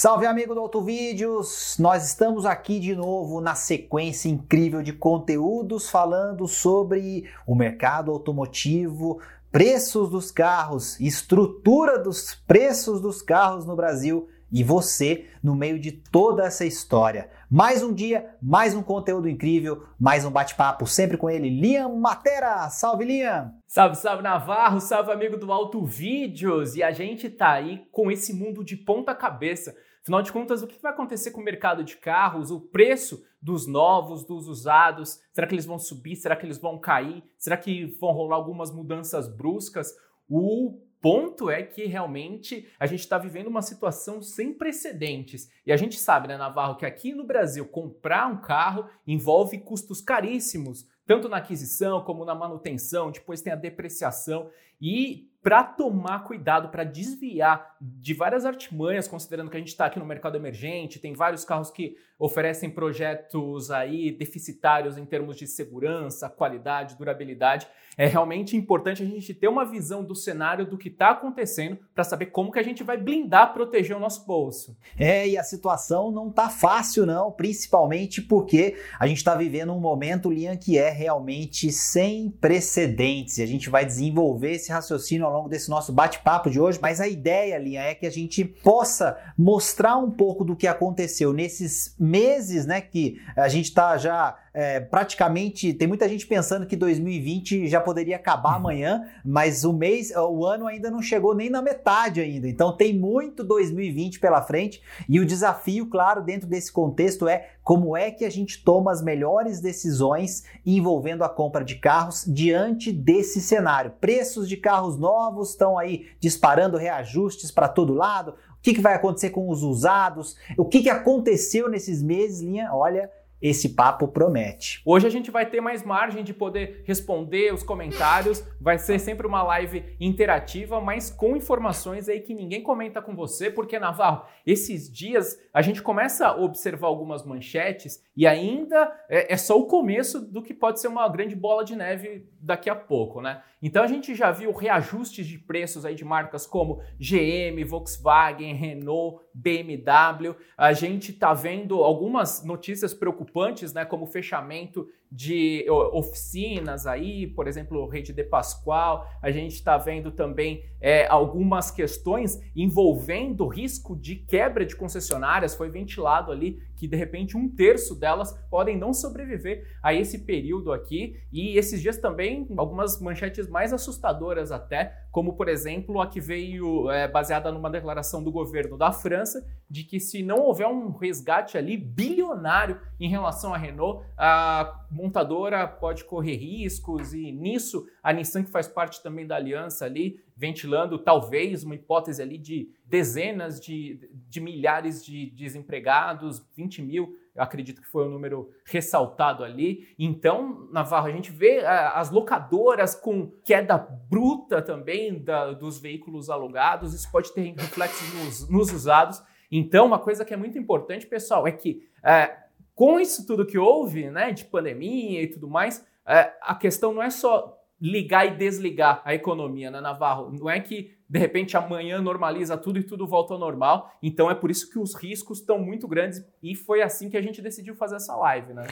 Salve amigo do Auto Vídeos! Nós estamos aqui de novo na sequência incrível de conteúdos falando sobre o mercado automotivo, preços dos carros, estrutura dos preços dos carros no Brasil e você no meio de toda essa história. Mais um dia, mais um conteúdo incrível, mais um bate-papo, sempre com ele, Liam Matera. Salve, Liam! Salve, salve Navarro, salve amigo do Auto Vídeos! E a gente tá aí com esse mundo de ponta cabeça. Afinal de contas, o que vai acontecer com o mercado de carros? O preço dos novos, dos usados? Será que eles vão subir? Será que eles vão cair? Será que vão rolar algumas mudanças bruscas? O ponto é que realmente a gente está vivendo uma situação sem precedentes. E a gente sabe, né, Navarro, que aqui no Brasil comprar um carro envolve custos caríssimos, tanto na aquisição como na manutenção, depois tem a depreciação. E para tomar cuidado, para desviar de várias artimanhas, considerando que a gente está aqui no mercado emergente, tem vários carros que oferecem projetos aí deficitários em termos de segurança, qualidade, durabilidade. É realmente importante a gente ter uma visão do cenário do que está acontecendo para saber como que a gente vai blindar, proteger o nosso bolso. É, e a situação não tá fácil não, principalmente porque a gente está vivendo um momento, Lian, que é realmente sem precedentes. A gente vai desenvolver esse raciocínio ao longo desse nosso bate-papo de hoje, mas a ideia, Lian, é que a gente possa mostrar um pouco do que aconteceu nesses meses, né, que a gente está já é, praticamente tem muita gente pensando que 2020 já poderia acabar uhum. amanhã, mas o mês, o ano ainda não chegou nem na metade ainda. Então tem muito 2020 pela frente e o desafio, claro, dentro desse contexto é como é que a gente toma as melhores decisões envolvendo a compra de carros diante desse cenário. Preços de carros novos estão aí disparando reajustes para todo lado. O que, que vai acontecer com os usados? O que, que aconteceu nesses meses, linha? Olha, esse papo promete. Hoje a gente vai ter mais margem de poder responder os comentários, vai ser sempre uma live interativa, mas com informações aí que ninguém comenta com você, porque Navarro, esses dias a gente começa a observar algumas manchetes e ainda é, é só o começo do que pode ser uma grande bola de neve daqui a pouco, né? Então a gente já viu reajustes de preços aí de marcas como GM, Volkswagen, Renault, BMW. A gente está vendo algumas notícias preocupantes, né, como o fechamento de oficinas aí, por exemplo, Rede de Pascoal. A gente está vendo também é, algumas questões envolvendo risco de quebra de concessionárias. Foi ventilado ali que de repente um terço delas podem não sobreviver a esse período aqui. E esses dias também algumas manchetes mais assustadoras até, como por exemplo a que veio é, baseada numa declaração do governo da França de que se não houver um resgate ali bilionário em relação à Renault, a montadora pode correr riscos e nisso a Nissan que faz parte também da aliança ali, ventilando talvez uma hipótese ali de dezenas de, de milhares de desempregados, 20 mil, eu acredito que foi o número ressaltado ali. Então, Navarro, a gente vê as locadoras com queda bruta também da, dos veículos alugados, isso pode ter reflexos nos, nos usados. Então, uma coisa que é muito importante, pessoal, é que é, com isso tudo que houve, né, de pandemia e tudo mais, é, a questão não é só ligar e desligar a economia, né, Navarro? Não é que de repente amanhã normaliza tudo e tudo volta ao normal. Então é por isso que os riscos estão muito grandes e foi assim que a gente decidiu fazer essa live, né?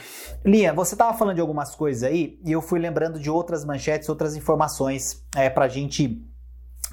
Lia, você estava falando de algumas coisas aí e eu fui lembrando de outras manchetes, outras informações é, para a gente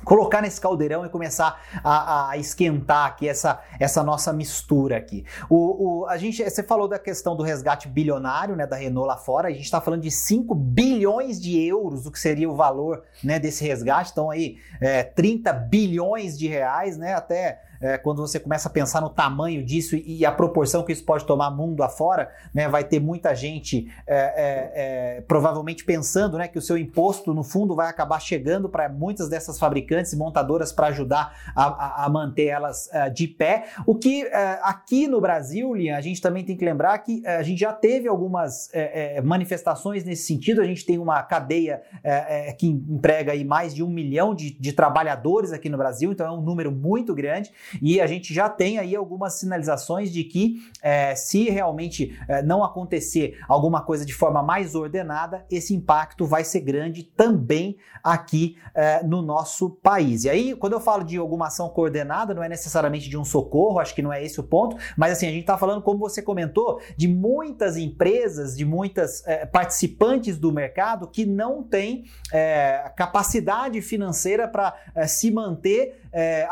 colocar nesse caldeirão e começar a, a, esquentar aqui essa, essa nossa mistura aqui. O, o, a gente, você falou da questão do resgate bilionário né, da Renault lá fora, a gente está falando de 5 bilhões de euros, o que seria o valor né, desse resgate, então aí é, 30 bilhões de reais, né, até é, quando você começa a pensar no tamanho disso e, a proporção que isso pode tomar mundo afora, né, vai ter muita gente é, é, é, provavelmente pensando né, que o seu imposto, no fundo, vai acabar chegando para muitas dessas fabricantes e montadoras para ajudar a, a, a, manter elas uh, de pé. O que uh, aqui no Brasil, Lian, a gente também tem que lembrar que a gente já teve algumas manifestações nesse sentido. A gente tem uma cadeia que emprega aí mais de um milhão de, de trabalhadores aqui no Brasil, então é um número muito grande. E a gente já tem aí algumas sinalizações de que é, se realmente é, não acontecer alguma coisa de forma mais ordenada, esse impacto vai ser grande também aqui é, no nosso país. E aí, quando eu falo de alguma ação coordenada, não é necessariamente de um socorro, acho que não é esse o ponto, mas assim, a gente está falando, como você comentou, de muitas empresas, de muitas é, participantes do mercado que não têm é, capacidade financeira para é, se manter é,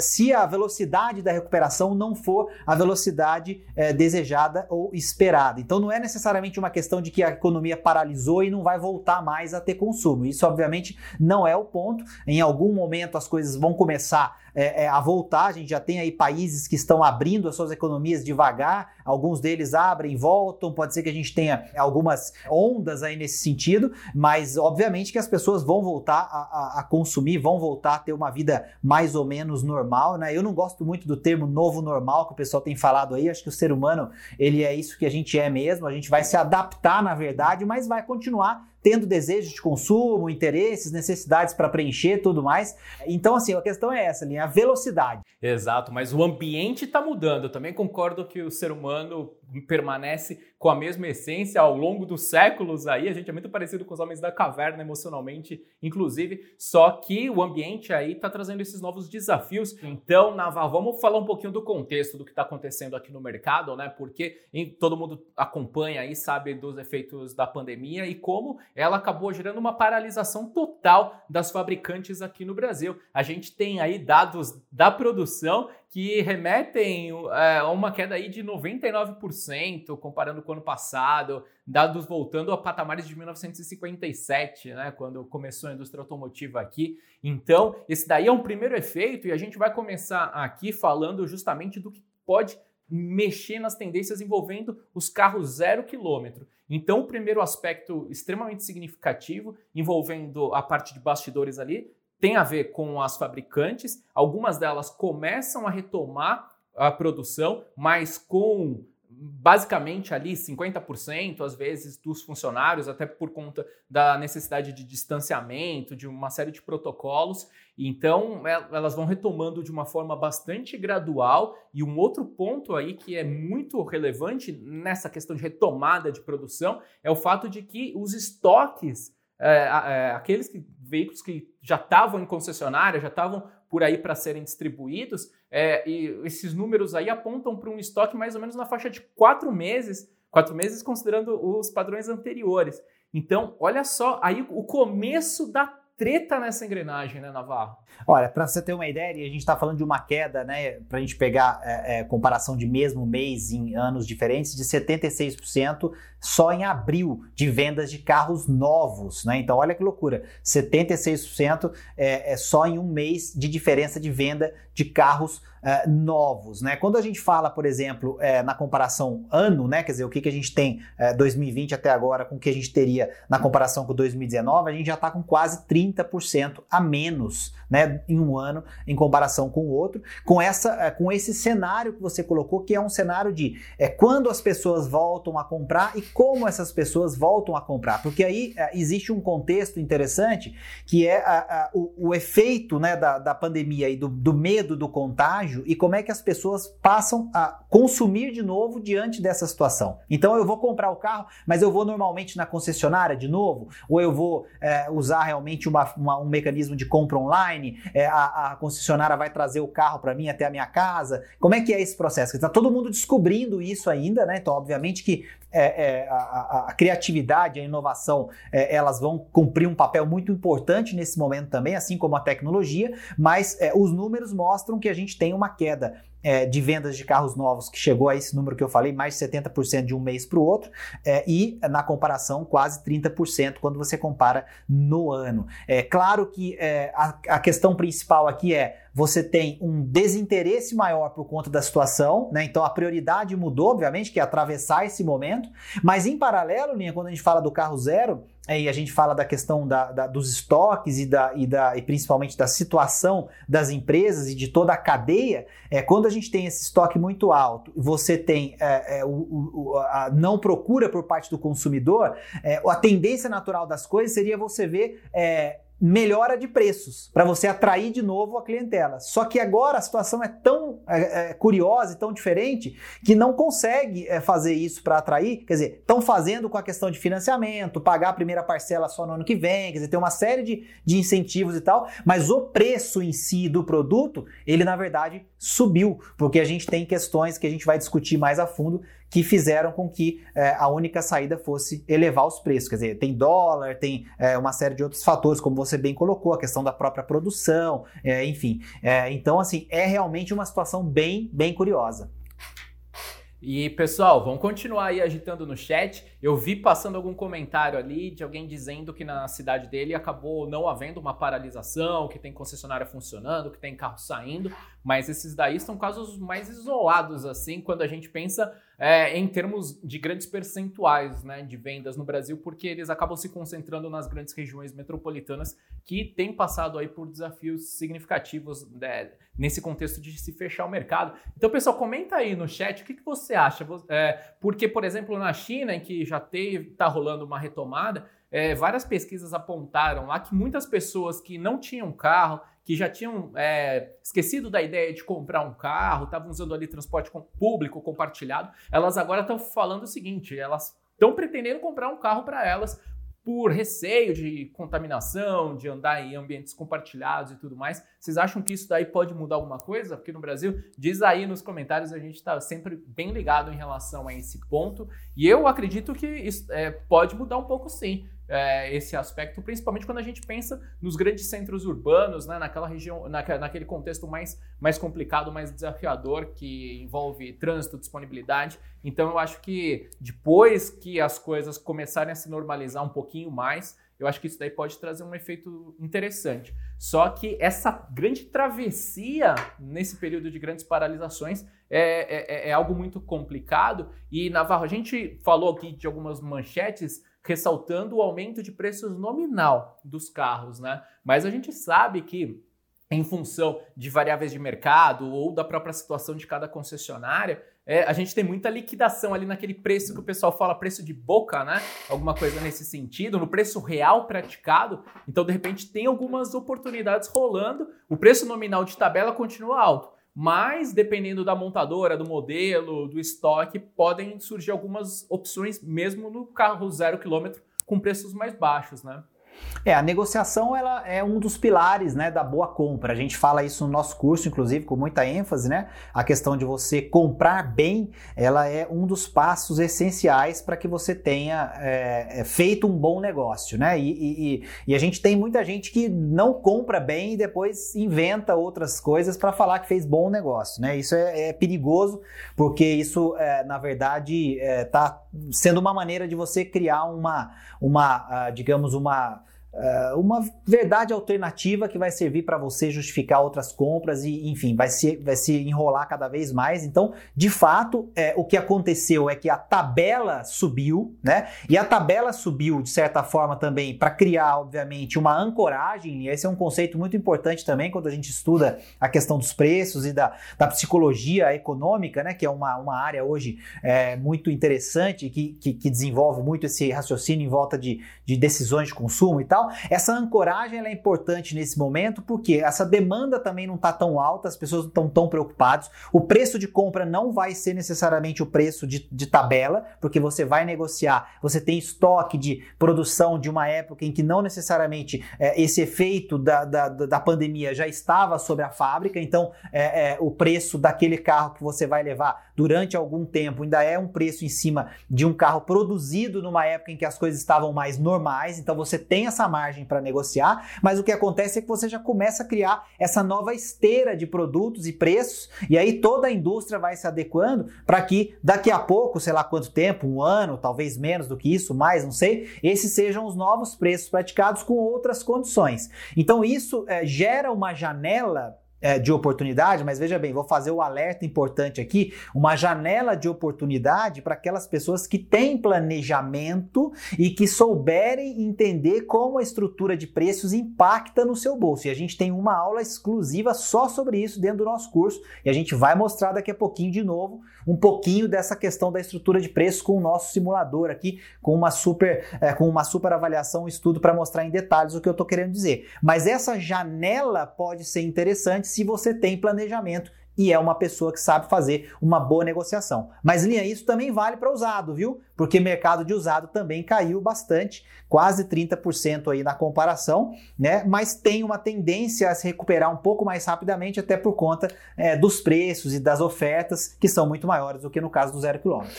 se a velocidade da recuperação não for a velocidade é, desejada ou esperada. Então não é necessariamente uma questão de que a economia paralisou e não vai voltar mais a ter consumo. Isso, obviamente, não é o ponto. Em algum momento as coisas vão começar é, é, a voltar. A gente já tem aí países que estão abrindo as suas economias devagar, alguns deles abrem, voltam. Pode ser que a gente tenha algumas ondas aí nesse sentido, mas obviamente que as pessoas vão voltar a, a, a consumir, vão voltar a ter uma vida mais ou menos normal, né? Eu não gosto muito do termo novo normal que o pessoal tem falado aí. Acho que o ser humano ele é isso que a gente é mesmo. A gente vai se adaptar, na verdade, mas vai continuar tendo desejos de consumo, interesses, necessidades para preencher, tudo mais. Então, assim, a questão é essa, a velocidade. Exato, mas o ambiente está mudando. Eu também concordo que o ser humano permanece com a mesma essência ao longo dos séculos aí. A gente é muito parecido com os homens da caverna emocionalmente, inclusive, só que o ambiente aí está trazendo esses novos desafios. Então, Naval, vamos falar um pouquinho do contexto do que está acontecendo aqui no mercado, né? Porque todo mundo acompanha aí, sabe dos efeitos da pandemia e como ela acabou gerando uma paralisação total das fabricantes aqui no Brasil. A gente tem aí dados da produção que remetem é, a uma queda aí de 99%, comparando com o ano passado, dados voltando a patamares de 1957, né, quando começou a indústria automotiva aqui. Então, esse daí é um primeiro efeito e a gente vai começar aqui falando justamente do que pode mexer nas tendências envolvendo os carros zero quilômetro. Então, o primeiro aspecto extremamente significativo, envolvendo a parte de bastidores ali, tem a ver com as fabricantes. Algumas delas começam a retomar a produção, mas com basicamente ali 50% às vezes dos funcionários, até por conta da necessidade de distanciamento, de uma série de protocolos. Então, é, elas vão retomando de uma forma bastante gradual. E um outro ponto aí que é muito relevante nessa questão de retomada de produção é o fato de que os estoques, é, é, aqueles que, veículos que já estavam em concessionária, já estavam por aí para serem distribuídos, é, e esses números aí apontam para um estoque mais ou menos na faixa de quatro meses, quatro meses considerando os padrões anteriores. Então, olha só, aí o começo da treta nessa engrenagem, né, Navarro? Olha, para você ter uma ideia, a gente está falando de uma queda, né, para a gente pegar é, é, comparação de mesmo mês em anos diferentes, de 76% só em abril de vendas de carros novos, né? Então, olha que loucura, 76% é, é só em um mês de diferença de venda de carros é, novos, né? Quando a gente fala, por exemplo, é, na comparação ano, né? Quer dizer, o que, que a gente tem é, 2020 até agora com o que a gente teria na comparação com 2019, a gente já está com quase 30% a menos, né? Em um ano em comparação com o outro, com essa, com esse cenário que você colocou, que é um cenário de é, quando as pessoas voltam a comprar e como essas pessoas voltam a comprar, porque aí existe um contexto interessante que é a, a, o, o, efeito, né? Da, da pandemia e do, do medo do contágio e como é que as pessoas passam a consumir de novo diante dessa situação. Então eu vou comprar o carro, mas eu vou normalmente na concessionária de novo, ou eu vou é, usar realmente uma, uma, um mecanismo de compra online, é, a, a, concessionária vai trazer o carro para mim até a minha casa. Como é que é esse processo? Está todo mundo descobrindo isso ainda, né? Então, obviamente que é, é, a, a, criatividade, a inovação, é, elas vão cumprir um papel muito importante nesse momento também, assim como a tecnologia, mas é, os números mostram que a gente tem uma queda é, de vendas de carros novos, que chegou a esse número que eu falei, mais de 70% de um mês para o outro, é, e na comparação, quase 30% quando você compara no ano. É claro que é, a, a questão principal aqui é você tem um desinteresse maior por conta da situação, né? Então a prioridade mudou, obviamente, que é atravessar esse momento, mas em paralelo, Linha, quando a gente fala do carro zero, e a gente fala da questão da, da, dos estoques e, da, e, da, e principalmente da situação das empresas e de toda a cadeia, é, quando a gente tem esse estoque muito alto e você tem é, é, o, o, a não procura por parte do consumidor, é, a tendência natural das coisas seria você ver é, melhora de preços para você atrair de novo a clientela. Só que agora a situação é tão é, é, curiosa e tão diferente que não consegue é, fazer isso para atrair. Quer dizer, estão fazendo com a questão de financiamento, pagar a primeira parcela só no ano que vem, quer dizer, tem uma série de, de incentivos e tal, mas o preço em si do produto, ele na verdade subiu, porque a gente tem questões que a gente vai discutir mais a fundo que fizeram com que é, a única saída fosse elevar os preços. Quer dizer, tem dólar, tem é, uma série de outros fatores, como você bem colocou, a questão da própria produção, é, enfim. Então, assim, é realmente uma situação bem, bem curiosa. E pessoal, vamos continuar aí agitando no chat. Eu vi passando algum comentário ali de alguém dizendo que na cidade dele acabou não havendo uma paralisação, que tem concessionária funcionando, que tem carro saindo, mas esses daí são casos mais isolados, assim, quando a gente pensa é, em termos de grandes percentuais né, de vendas no Brasil, porque eles acabam se concentrando nas grandes regiões metropolitanas que têm passado aí por desafios significativos né, nesse contexto de se fechar o mercado. Então, pessoal, comenta aí no chat o que, que você acha. É, porque, por exemplo, na China, em que já está rolando uma retomada, é, várias pesquisas apontaram lá que muitas pessoas que não tinham carro, que já tinham é, esquecido da ideia de comprar um carro, estavam usando ali transporte público compartilhado, elas agora estão falando o seguinte: elas estão pretendendo comprar um carro para elas por receio de contaminação, de andar em ambientes compartilhados e tudo mais. Vocês acham que isso daí pode mudar alguma coisa? Porque no Brasil, diz aí nos comentários, a gente está sempre bem ligado em relação a esse ponto. E eu acredito que isso é, pode mudar um pouco sim é, esse aspecto, principalmente quando a gente pensa nos grandes centros urbanos, né, naquela região, naquele contexto mais, mais complicado, mais desafiador, que envolve trânsito, disponibilidade. Então eu acho que depois que as coisas começarem a se normalizar um pouquinho mais, eu acho que isso daí pode trazer um efeito interessante. Só que essa grande travessia nesse período de grandes paralisações é, é, é algo muito complicado. E, Navarro, a gente falou aqui de algumas manchetes ressaltando o aumento de preços nominal dos carros, né? Mas a gente sabe que em função de variáveis de mercado ou da própria situação de cada concessionária, é, a gente tem muita liquidação ali naquele preço que o pessoal fala preço de boca, né? Alguma coisa nesse sentido, no preço real praticado. Então, de repente, tem algumas oportunidades rolando. O preço nominal de tabela continua alto mas dependendo da montadora, do modelo, do estoque, podem surgir algumas opções mesmo no carro zero quilômetro com preços mais baixos, né? É, a negociação ela é um dos pilares né, da boa compra. A gente fala isso no nosso curso, inclusive, com muita ênfase, né? A questão de você comprar bem, ela é um dos passos essenciais para que você tenha é, é, feito um bom negócio, né? E, e, e, a gente tem muita gente que não compra bem e depois inventa outras coisas para falar que fez bom negócio, né? Isso é, é perigoso porque isso, é, na verdade, está é, sendo uma maneira de você criar uma, uma uh, digamos, uma uma verdade alternativa que vai servir para você justificar outras compras e, enfim, vai se, vai se enrolar cada vez mais. Então, de fato, é, o que aconteceu é que a tabela subiu, né? E a tabela subiu, de certa forma, também para criar, obviamente, uma ancoragem. E esse é um conceito muito importante também quando a gente estuda a questão dos preços e da, da psicologia econômica, né? Que é uma, uma área hoje é, muito interessante, que, que, que desenvolve muito esse raciocínio em volta de, de decisões de consumo e tal tal. Essa ancoragem é importante nesse momento porque essa demanda também não está tão alta, as pessoas não estão tão preocupadas. O preço de compra não vai ser necessariamente o preço de, de tabela, porque você vai negociar, você tem estoque de produção de uma época em que não necessariamente é, esse efeito da, da, da pandemia já estava sobre a fábrica, então é, é, o preço daquele carro que você vai levar durante algum tempo ainda é um preço em cima de um carro produzido numa época em que as coisas estavam mais normais, então você tem essa margem para negociar, mas o que acontece é que você já começa a criar essa nova esteira de produtos e preços, e aí toda a indústria vai se adequando para que daqui a pouco, sei lá quanto tempo, um ano, talvez menos do que isso, mais, não sei, esses sejam os novos preços praticados com outras condições. Então isso é, gera uma janela é, de oportunidade, mas veja bem, vou fazer o alerta importante aqui, uma janela de oportunidade para aquelas pessoas que têm planejamento e que souberem entender como a estrutura de preços impacta no seu bolso. E a gente tem uma aula exclusiva só sobre isso dentro do nosso curso e a gente vai mostrar daqui a pouquinho de novo um pouquinho dessa questão da estrutura de preços com o nosso simulador aqui, com uma super, é, com uma super avaliação, um estudo para mostrar em detalhes o que eu estou querendo dizer. Mas essa janela pode ser interessante se você tem planejamento e é uma pessoa que sabe fazer uma boa negociação. Mas, Linha, isso também vale para usado, viu? Porque mercado de usado também caiu bastante, quase 30% aí na comparação, né? Mas tem uma tendência a se recuperar um pouco mais rapidamente, até por conta é, dos preços e das ofertas, que são muito maiores do que no caso do zero quilômetro.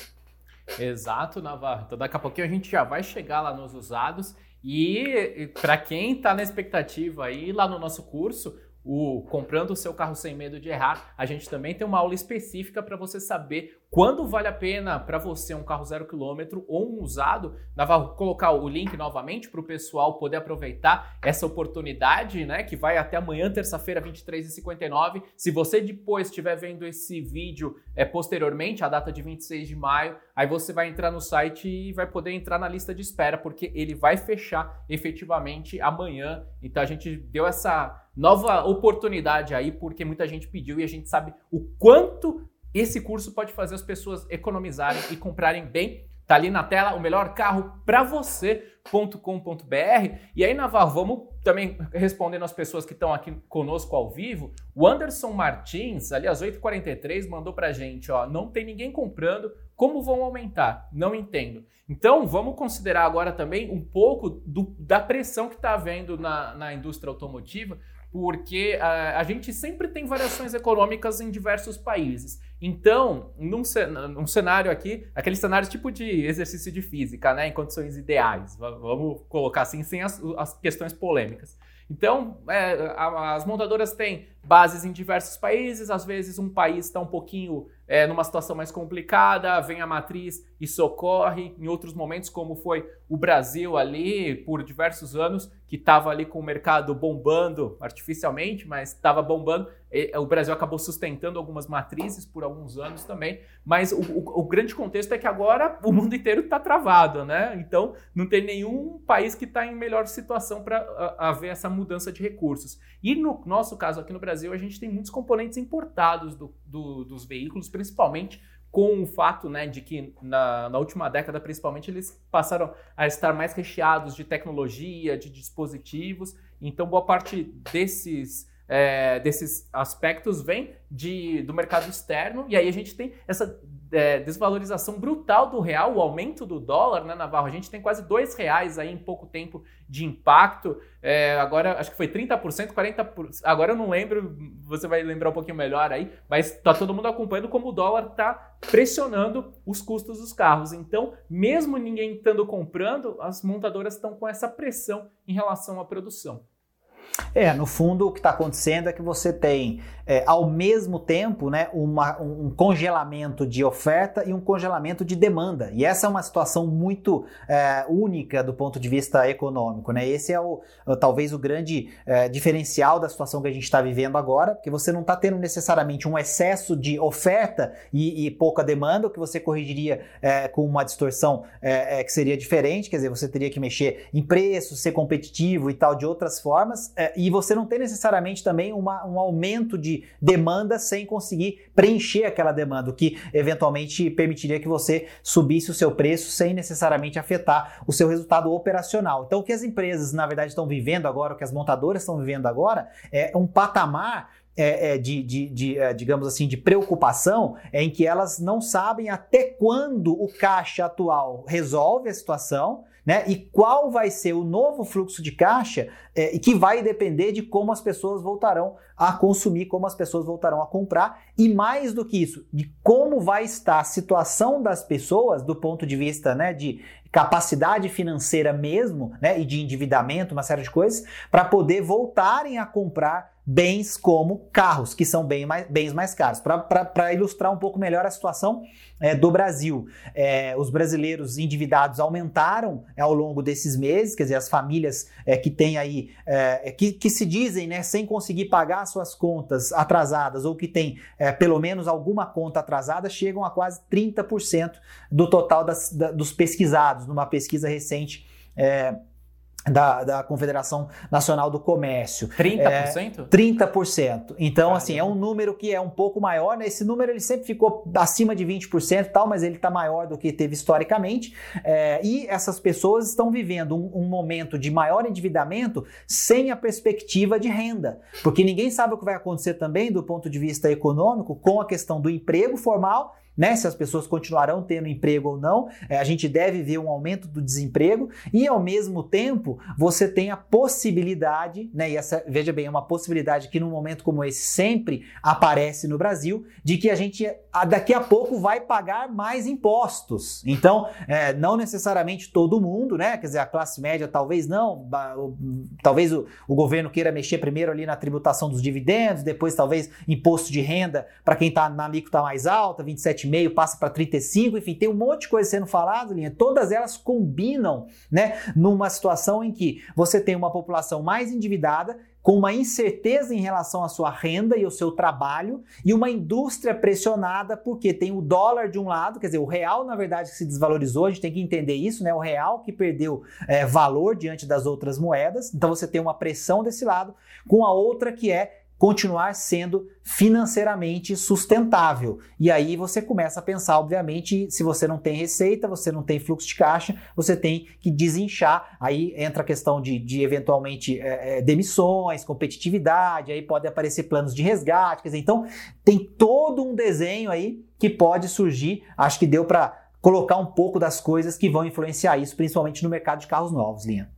Exato, Navarro. Então, daqui a pouquinho a gente já vai chegar lá nos usados. E para quem está na expectativa aí, lá no nosso curso, o comprando o seu carro sem medo de errar, a gente também tem uma aula específica para você saber quando vale a pena para você um carro zero quilômetro ou um usado. Vou colocar o link novamente para o pessoal poder aproveitar essa oportunidade, né? Que vai até amanhã, terça-feira, 23h59. Se você depois estiver vendo esse vídeo é, posteriormente, a data de 26 de maio, aí você vai entrar no site e vai poder entrar na lista de espera, porque ele vai fechar efetivamente amanhã. Então a gente deu essa nova oportunidade aí, porque muita gente pediu e a gente sabe o quanto esse curso pode fazer as pessoas economizarem e comprarem bem. Tá ali na tela o melhor carro para você.com.br. E aí, Navarro, vamos também respondendo as pessoas que estão aqui conosco ao vivo. O Anderson Martins, ali às 8h43, mandou pra gente: ó, não tem ninguém comprando, como vão aumentar? Não entendo. Então, vamos considerar agora também um pouco do, da pressão que está havendo na, na indústria automotiva, porque a, a gente sempre tem variações econômicas em diversos países. Então, num, num cenário aqui, aquele cenário tipo de exercício de física, né, em condições ideais, vamos colocar assim, sem as, as questões polêmicas. Então, é, as montadoras têm bases em diversos países, às vezes um país está um pouquinho é, numa situação mais complicada, vem a matriz e socorre, em outros momentos, como foi o Brasil ali por diversos anos, que estava ali com o mercado bombando artificialmente, mas estava bombando. O Brasil acabou sustentando algumas matrizes por alguns anos também, mas o, o, o grande contexto é que agora o mundo inteiro está travado, né? Então não tem nenhum país que está em melhor situação para haver essa mudança de recursos. E no nosso caso aqui no Brasil, a gente tem muitos componentes importados do, do, dos veículos, principalmente com o fato né, de que na, na, última década, principalmente, eles passaram a estar mais recheados de tecnologia, de dispositivos. Então, boa parte desses, é, desses aspectos vem de, do mercado externo, e aí a gente tem essa é, desvalorização brutal do real, o aumento do dólar, né, Navarro? A gente tem quase dois reais aí em pouco tempo de impacto. É, agora, acho que foi 30%, 40%. Agora eu não lembro, você vai lembrar um pouquinho melhor aí, mas tá todo mundo acompanhando como o dólar tá pressionando os custos dos carros. Então, mesmo ninguém estando comprando, as montadoras estão com essa pressão em relação à produção. É, no fundo o que está acontecendo é que você tem, é, ao mesmo tempo, né, uma, um congelamento de oferta e um congelamento de demanda. E essa é uma situação muito é, única do ponto de vista econômico. Né? Esse é o, talvez o grande é, diferencial da situação que a gente está vivendo agora, porque você não está tendo necessariamente um excesso de oferta e, e pouca demanda, o que você corrigiria é, com uma distorção é, que seria diferente, quer dizer, você teria que mexer em preço, ser competitivo e tal de outras formas é, e você não tem necessariamente também uma, um aumento de demanda sem conseguir preencher aquela demanda, o que eventualmente permitiria que você subisse o seu preço sem necessariamente afetar o seu resultado operacional. Então, o que as empresas, na verdade, estão vivendo agora, o que as montadoras estão vivendo agora, é um patamar é, é, de, de, de é, digamos assim, de preocupação em que elas não sabem até quando o caixa atual resolve a situação né? E qual vai ser o novo fluxo de caixa é, que vai depender de como as pessoas voltarão a consumir, como as pessoas voltarão a comprar e mais do que isso, de como vai estar a situação das pessoas do ponto de vista né, de capacidade financeira mesmo, né, e de endividamento, uma série de coisas, para poder voltarem a comprar bens como carros, que são bem mais, bens mais caros. Para ilustrar um pouco melhor a situação é, do Brasil, é, os brasileiros endividados aumentaram é, ao longo desses meses, quer dizer, as famílias é, que têm aí, é, que, que se dizem né, sem conseguir pagar suas contas atrasadas ou que têm é, pelo menos alguma conta atrasada, chegam a quase 30% do total das, da, dos pesquisados, numa pesquisa recente. É, da, da Confederação Nacional do Comércio. 30%? É, 30%. Então, Caramba. assim, é um número que é um pouco maior, né? Esse número ele sempre ficou acima de 20% e tal, mas ele está maior do que teve historicamente. É, e essas pessoas estão vivendo um, um, momento de maior endividamento sem a perspectiva de renda. Porque ninguém sabe o que vai acontecer também do ponto de vista econômico com a questão do emprego formal né? Se as pessoas continuarão tendo emprego ou não, é, a gente deve ver um aumento do desemprego e, ao mesmo tempo, você tem a possibilidade, né? E essa, veja bem, é uma possibilidade que num momento como esse sempre aparece no Brasil, de que a gente daqui a pouco vai pagar mais impostos. Então, é, não necessariamente todo mundo, né? Quer dizer, a classe média talvez não, talvez o, o governo queira mexer primeiro ali na tributação dos dividendos, depois talvez imposto de renda para quem está na alíquota mais alta, 27 27,5 passa para 35, enfim, tem um monte de coisa sendo falado, linha. Todas elas combinam, né, numa situação em que você tem uma população mais endividada, com uma incerteza em relação à sua renda e ao seu trabalho, e uma indústria pressionada, porque tem o dólar de um lado, quer dizer, o real, na verdade, que se desvalorizou, a gente tem que entender isso, né? O real que perdeu é, valor diante das outras moedas, então você tem uma pressão desse lado, com a outra que é continuar sendo financeiramente sustentável. E aí você começa a pensar, obviamente, se você não tem receita, você não tem fluxo de caixa, você tem que desinchar. Aí entra a questão de, de eventualmente é, demissões, competitividade, aí pode aparecer planos de resgate. Quer dizer, então tem todo um desenho aí que pode surgir. Acho que deu para colocar um pouco das coisas que vão influenciar isso, principalmente no mercado de carros novos, Linha.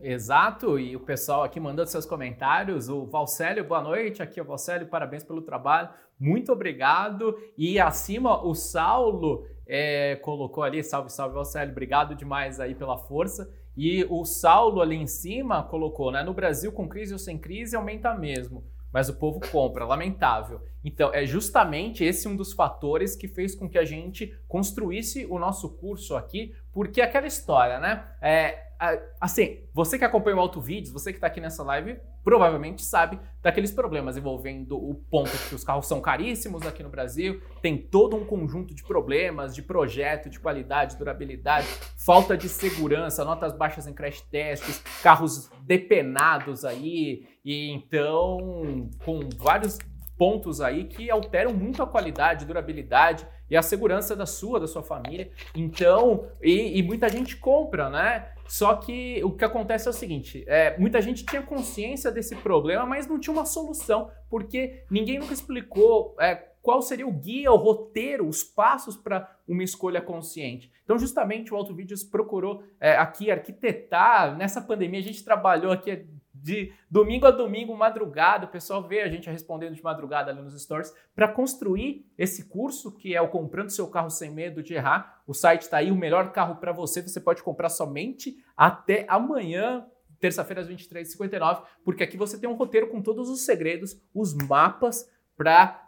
Exato, e o pessoal aqui mandando seus comentários. O Valcélio, boa noite. Aqui é o Valcélio, parabéns pelo trabalho. Muito obrigado. E acima, o Saulo é, colocou ali, salve, salve, Valcélio. Obrigado demais aí pela força. E o Saulo ali em cima colocou, né? No Brasil, com crise ou sem crise, aumenta mesmo. Mas o povo compra, lamentável. Então, é justamente esse um dos fatores que fez com que a gente construísse o nosso curso aqui, porque aquela história, né? É, assim, você que acompanha o Auto Vídeos, você que está aqui nessa live, provavelmente sabe daqueles problemas envolvendo o ponto que os carros são caríssimos aqui no Brasil, tem todo um conjunto de problemas de projeto, de qualidade, durabilidade, falta de segurança, notas baixas em crash tests, carros depenados aí, e então com vários pontos aí que alteram muito a qualidade, durabilidade e a segurança da sua, da sua família. Então, e, e muita gente compra, né? Só que o que acontece é o seguinte: é, muita gente tinha consciência desse problema, mas não tinha uma solução, porque ninguém nunca explicou é, qual seria o guia, o roteiro, os passos para uma escolha consciente. Então, justamente o Auto Vídeos procurou é, aqui arquitetar. Nessa pandemia, a gente trabalhou aqui de domingo a domingo, madrugada, o pessoal vê a gente respondendo de madrugada ali nos stories, para construir esse curso que é o Comprando Seu Carro Sem Medo de Errar. O site está aí, o melhor carro para você, você pode comprar somente até amanhã, terça-feira às 23h59, porque aqui você tem um roteiro com todos os segredos, os mapas para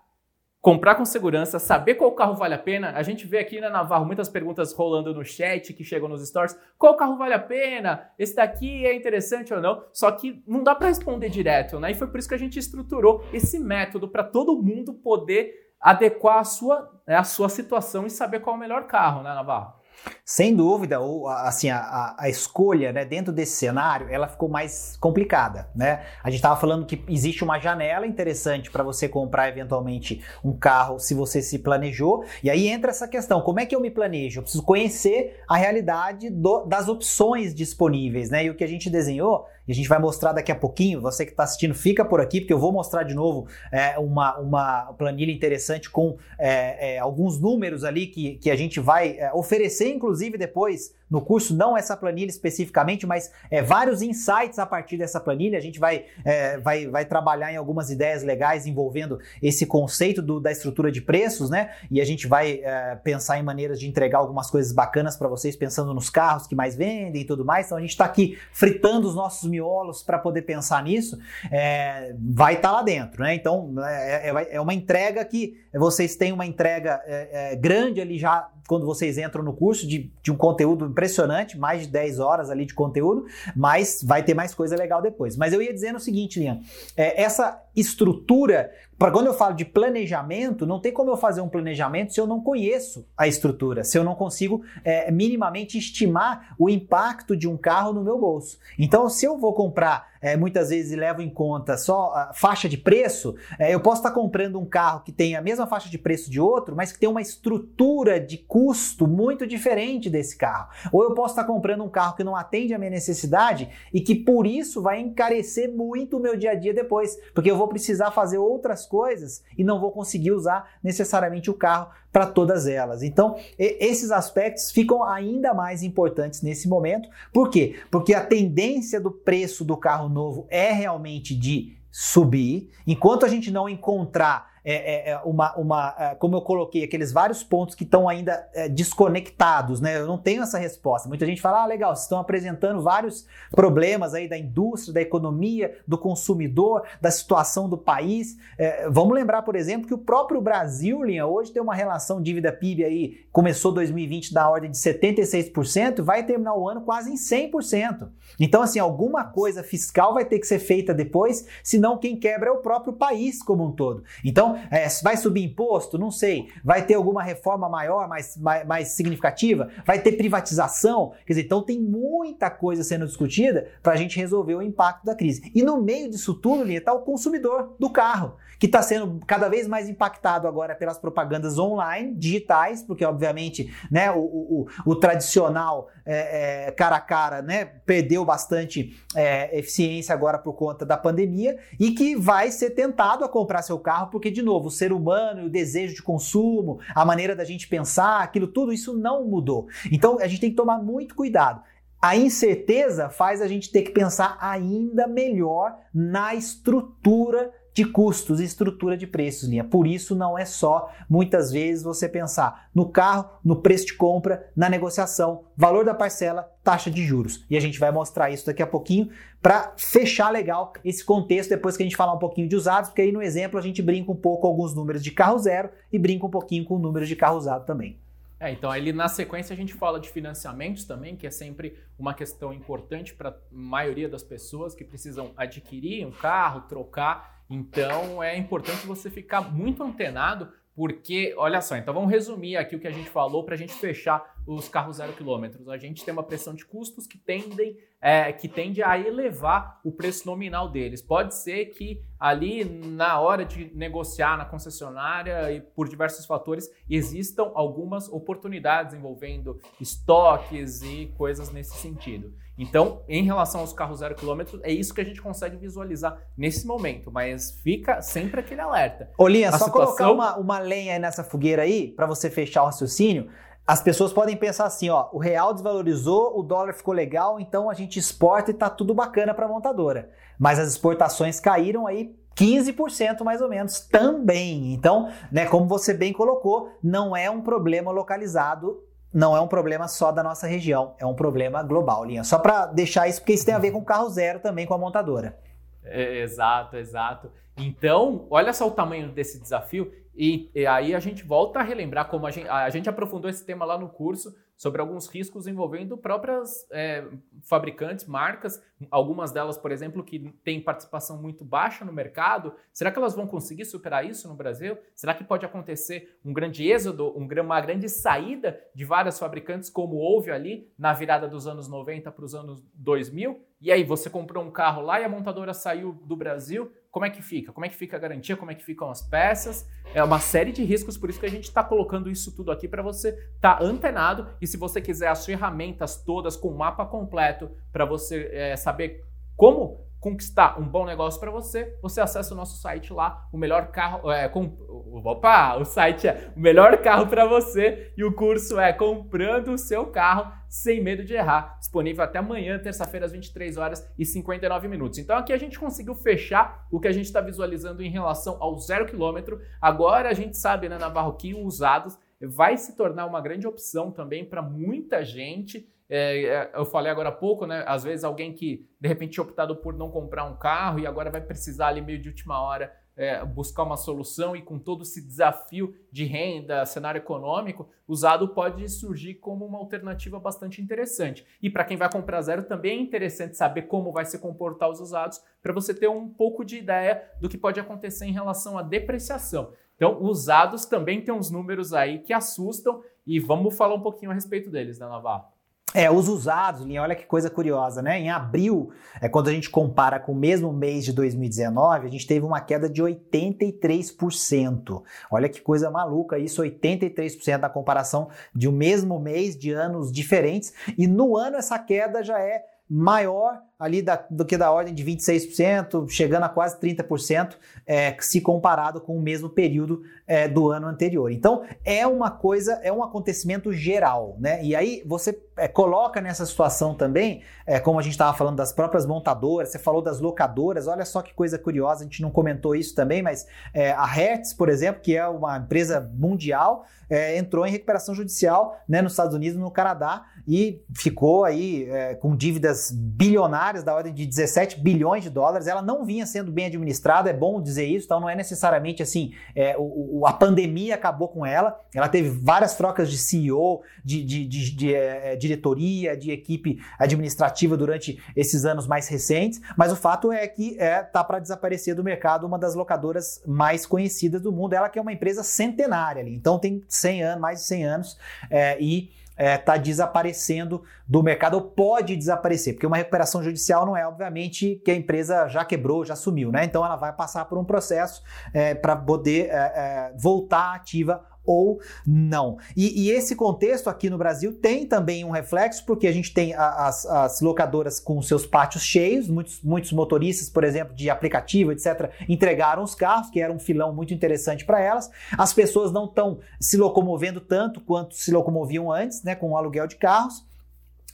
comprar com segurança, saber qual carro vale a pena. A gente vê aqui na Navarro muitas perguntas rolando no chat que chegam nos stories. Qual carro vale a pena? Esse daqui é interessante ou não? Só que não dá para responder direto, né? E foi por isso que a gente estruturou esse método para todo mundo poder adequar a sua, né, a sua situação e saber qual é o melhor carro, né, Navarro? Sem dúvida, ou, assim, a, a, escolha né, dentro desse cenário ela ficou mais complicada. Né? A gente estava falando que existe uma janela interessante para você comprar eventualmente um carro se você se planejou. E aí entra essa questão: como é que eu me planejo? Eu preciso conhecer a realidade do, das opções disponíveis. Né? E o que a gente desenhou e a gente vai mostrar daqui a pouquinho. Você que está assistindo, fica por aqui, porque eu vou mostrar de novo é, uma, uma planilha interessante com é, é, alguns números ali que, que a gente vai é, oferecer, inclusive depois no curso, não essa planilha especificamente, mas é, vários insights a partir dessa planilha. A gente vai, é, vai, vai trabalhar em algumas ideias legais envolvendo esse conceito do, da estrutura de preços, né? E a gente vai é, pensar em maneiras de entregar algumas coisas bacanas para vocês, pensando nos carros que mais vendem e tudo mais. Então a gente está aqui fritando os nossos miolos para poder pensar nisso, é, vai estar tá lá dentro, né? Então é, é, é, uma entrega que vocês têm uma entrega é, é, grande ali já quando vocês entram no curso de, de um conteúdo impressionante, mais de 10 horas ali de conteúdo, mas vai ter mais coisa legal depois. Mas eu ia dizendo o seguinte, Lian, é, essa estrutura para quando eu falo de planejamento, não tem como eu fazer um planejamento se eu não conheço a estrutura, se eu não consigo é, minimamente estimar o impacto de um carro no meu bolso. Então, se eu vou comprar é, muitas vezes levo em conta só a faixa de preço, é, eu posso estar comprando um carro que tem a mesma faixa de preço de outro, mas que tem uma estrutura de custo muito diferente desse carro. Ou eu posso estar comprando um carro que não atende a minha necessidade e que por isso vai encarecer muito o meu dia a dia depois, porque eu vou precisar fazer outras coisas e não vou conseguir usar necessariamente o carro para todas elas. Então, esses aspectos ficam ainda mais importantes nesse momento. Por quê? Porque a tendência do preço do carro novo é realmente de subir, enquanto a gente não encontrar é, é, é, uma, uma é, como eu coloquei, aqueles vários pontos que estão ainda é, desconectados, né? Eu não tenho essa resposta. Muita gente fala, ah, legal, vocês estão apresentando vários problemas aí da indústria, da economia, do consumidor, da situação do país. É, vamos lembrar, por exemplo, que o próprio Brasil, Linha, hoje tem uma relação dívida PIB aí, começou 2020 da ordem de 76%, vai terminar o ano quase em 100%. Então, assim, alguma coisa fiscal vai ter que ser feita depois, senão quem quebra é o próprio país como um todo. Então, é, vai subir imposto? Não sei. Vai ter alguma reforma maior, mais, mais, mais significativa? Vai ter privatização? Quer dizer, então tem muita coisa sendo discutida para a gente resolver o impacto da crise. E no meio disso tudo, está o consumidor do carro que está sendo cada vez mais impactado agora pelas propagandas online, digitais, porque obviamente né, o, o, o tradicional é, é, cara a cara né, perdeu bastante é, eficiência agora por conta da pandemia e que vai ser tentado a comprar seu carro, porque, de novo, o ser humano, o desejo de consumo, a maneira da gente pensar, aquilo tudo, isso não mudou. Então a gente tem que tomar muito cuidado. A incerteza faz a gente ter que pensar ainda melhor na estrutura de custos e estrutura de preços, linha. Por isso não é só muitas vezes você pensar no carro, no preço de compra, na negociação, valor da parcela, taxa de juros. E a gente vai mostrar isso daqui a pouquinho para fechar legal esse contexto depois que a gente falar um pouquinho de usados, porque aí no exemplo a gente brinca um pouco com alguns números de carro zero e brinca um pouquinho com números de carro usado também. É, então ali na sequência a gente fala de financiamentos também, que é sempre uma questão importante para a maioria das pessoas que precisam adquirir um carro, trocar então é importante você ficar muito antenado, porque, olha só, então vamos resumir aqui o que a gente falou para a gente fechar os carros zero quilômetros. A gente tem uma pressão de custos que tendem é, que tende a elevar o preço nominal deles. Pode ser que ali na hora de negociar na concessionária e por diversos fatores existam algumas oportunidades envolvendo estoques e coisas nesse sentido. Então, em relação aos carros zero quilômetro, é isso que a gente consegue visualizar nesse momento, mas fica sempre aquele alerta. Olinha, só situação... colocar uma, uma lenha aí nessa fogueira aí, para você fechar o raciocínio. As pessoas podem pensar assim, ó, o real desvalorizou, o dólar ficou legal, então a gente exporta e tá tudo bacana para a montadora. Mas as exportações caíram aí 15% mais ou menos também. Então, né, como você bem colocou, não é um problema localizado, não é um problema só da nossa região, é um problema global, linha. Só para deixar isso porque isso tem a ver com o carro zero também com a montadora. É, exato, exato. Então, olha só o tamanho desse desafio. E, e, aí a gente volta a relembrar como a gente, a gente aprofundou esse tema lá no curso sobre alguns riscos envolvendo próprias é, fabricantes, marcas, algumas delas, por exemplo, que têm participação muito baixa no mercado. Será que elas vão conseguir superar isso no Brasil? Será que pode acontecer um grande êxodo, um, uma grande saída de várias fabricantes, como houve ali na virada dos anos 90 para os anos 2000? E aí, você comprou um carro lá e a montadora saiu do Brasil, como é que fica? Como é que fica a garantia? Como é que ficam as peças? É uma série de riscos, por isso que a gente está colocando isso tudo aqui para você estar tá antenado. E se você quiser as ferramentas todas com o mapa completo para você é, saber como conquistar um bom negócio para você, você acessa o nosso site lá, o melhor carro, é, com, opa, o site é o melhor carro para você e o curso é comprando o seu carro sem medo de errar, disponível até amanhã, terça-feira às 23 horas e 59 minutos. Então aqui a gente conseguiu fechar o que a gente está visualizando em relação ao zero quilômetro. Agora a gente sabe, né, Navarro, que usados vai se tornar uma grande opção também para muita gente É, é, eu falei agora há pouco, né? Às vezes alguém que de repente optado por não comprar um carro e agora vai precisar ali meio de última hora é, buscar uma solução e com todo esse desafio de renda, cenário econômico, usado pode surgir como uma alternativa bastante interessante. E para quem vai comprar zero também é interessante saber como vai se comportar os usados para você ter um pouco de ideia do que pode acontecer em relação à depreciação. Então, usados também tem uns números aí que assustam e vamos falar um pouquinho a respeito deles, né, Navarro? É, os usados, Linha, olha que coisa curiosa, né? Em abril, é, quando a gente compara com o mesmo mês de 2019, a gente teve uma queda de 83%. Olha que coisa maluca isso, 83% na comparação de um mesmo mês de anos diferentes. E no ano essa queda já é maior ali da, do que da ordem de 26%, chegando a quase 30%, é, se comparado com o mesmo período é, do ano anterior. Então, é uma coisa, é um acontecimento geral, né? E aí você é, coloca nessa situação também, é, como a gente estava falando das próprias montadoras, você falou das locadoras, olha só que coisa curiosa, a gente não comentou isso também, mas é, a Hertz, por exemplo, que é uma empresa mundial, é, entrou em recuperação judicial né, nos Estados Unidos no Canadá e ficou aí com dívidas bilionárias da ordem de 17 bilhões de dólares. Ela não vinha sendo bem administrada, é bom dizer isso, então não é necessariamente assim, é, o, o, a pandemia acabou com ela. Ela teve várias trocas de CEO, de, de, de, de é, diretoria, de equipe administrativa durante esses anos mais recentes, mas o fato é que é, tá para desaparecer do mercado uma das locadoras mais conhecidas do mundo. Ela que é uma empresa centenária ali, então tem 100 anos, mais de 100 anos, é, e está é, tá desaparecendo do mercado ou pode desaparecer, porque uma recuperação judicial não é, obviamente, que a empresa já quebrou, já sumiu, né? Então ela vai passar por um processo é, para poder é, é voltar ativa ou não. E, e, esse contexto aqui no Brasil tem também um reflexo, porque a gente tem as, as locadoras com seus pátios cheios, muitos, muitos motoristas, por exemplo, de aplicativo, etc., entregaram os carros, que era um filão muito interessante para elas. As pessoas não estão se locomovendo tanto quanto se locomoviam antes, né, com o aluguel de carros.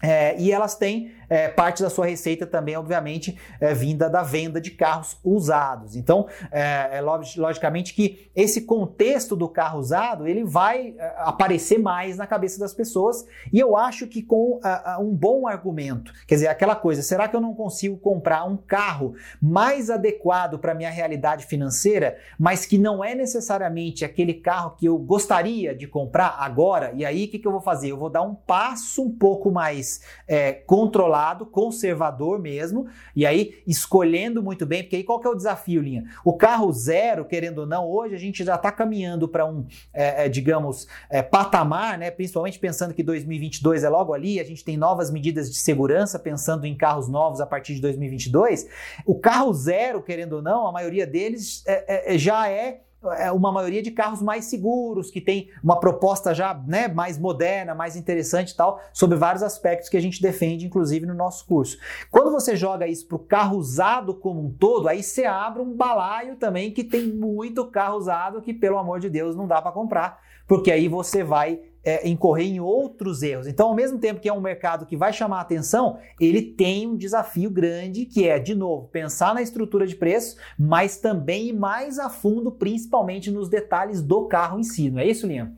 É, e elas têm é, parte da sua receita também, obviamente, é, vinda da venda de carros usados. Então, é, é logicamente que esse contexto do carro usado ele vai é, aparecer mais na cabeça das pessoas. E eu acho que com um bom argumento, quer dizer, aquela coisa, será que eu não consigo comprar um carro mais adequado para minha realidade financeira, mas que não é necessariamente aquele carro que eu gostaria de comprar agora? E aí, o que, que eu vou fazer? Eu vou dar um passo um pouco mais mais controlado, conservador mesmo, e aí escolhendo muito bem, porque aí qual que é o desafio, Linha? O carro zero, querendo ou não, hoje a gente já está caminhando para um, é, é, digamos, é, patamar, né? principalmente pensando que 2022 é logo ali, a gente tem novas medidas de segurança, pensando em carros novos a partir de 2022. O carro zero, querendo ou não, a maioria deles é, é, já é é uma maioria de carros mais seguros, que tem uma proposta já né, mais moderna, mais interessante e tal, sobre vários aspectos que a gente defende, inclusive no nosso curso. Quando você joga isso para o carro usado como um todo, aí você abre um balaio também que tem muito carro usado que, pelo amor de Deus, não dá para comprar, porque aí você vai é, incorrer em outros erros. Então, ao mesmo tempo que é um mercado que vai chamar a atenção, ele tem um desafio grande que é, de novo, pensar na estrutura de preços, mas também ir mais a fundo, principalmente nos detalhes do carro em si. Não é isso, Linha?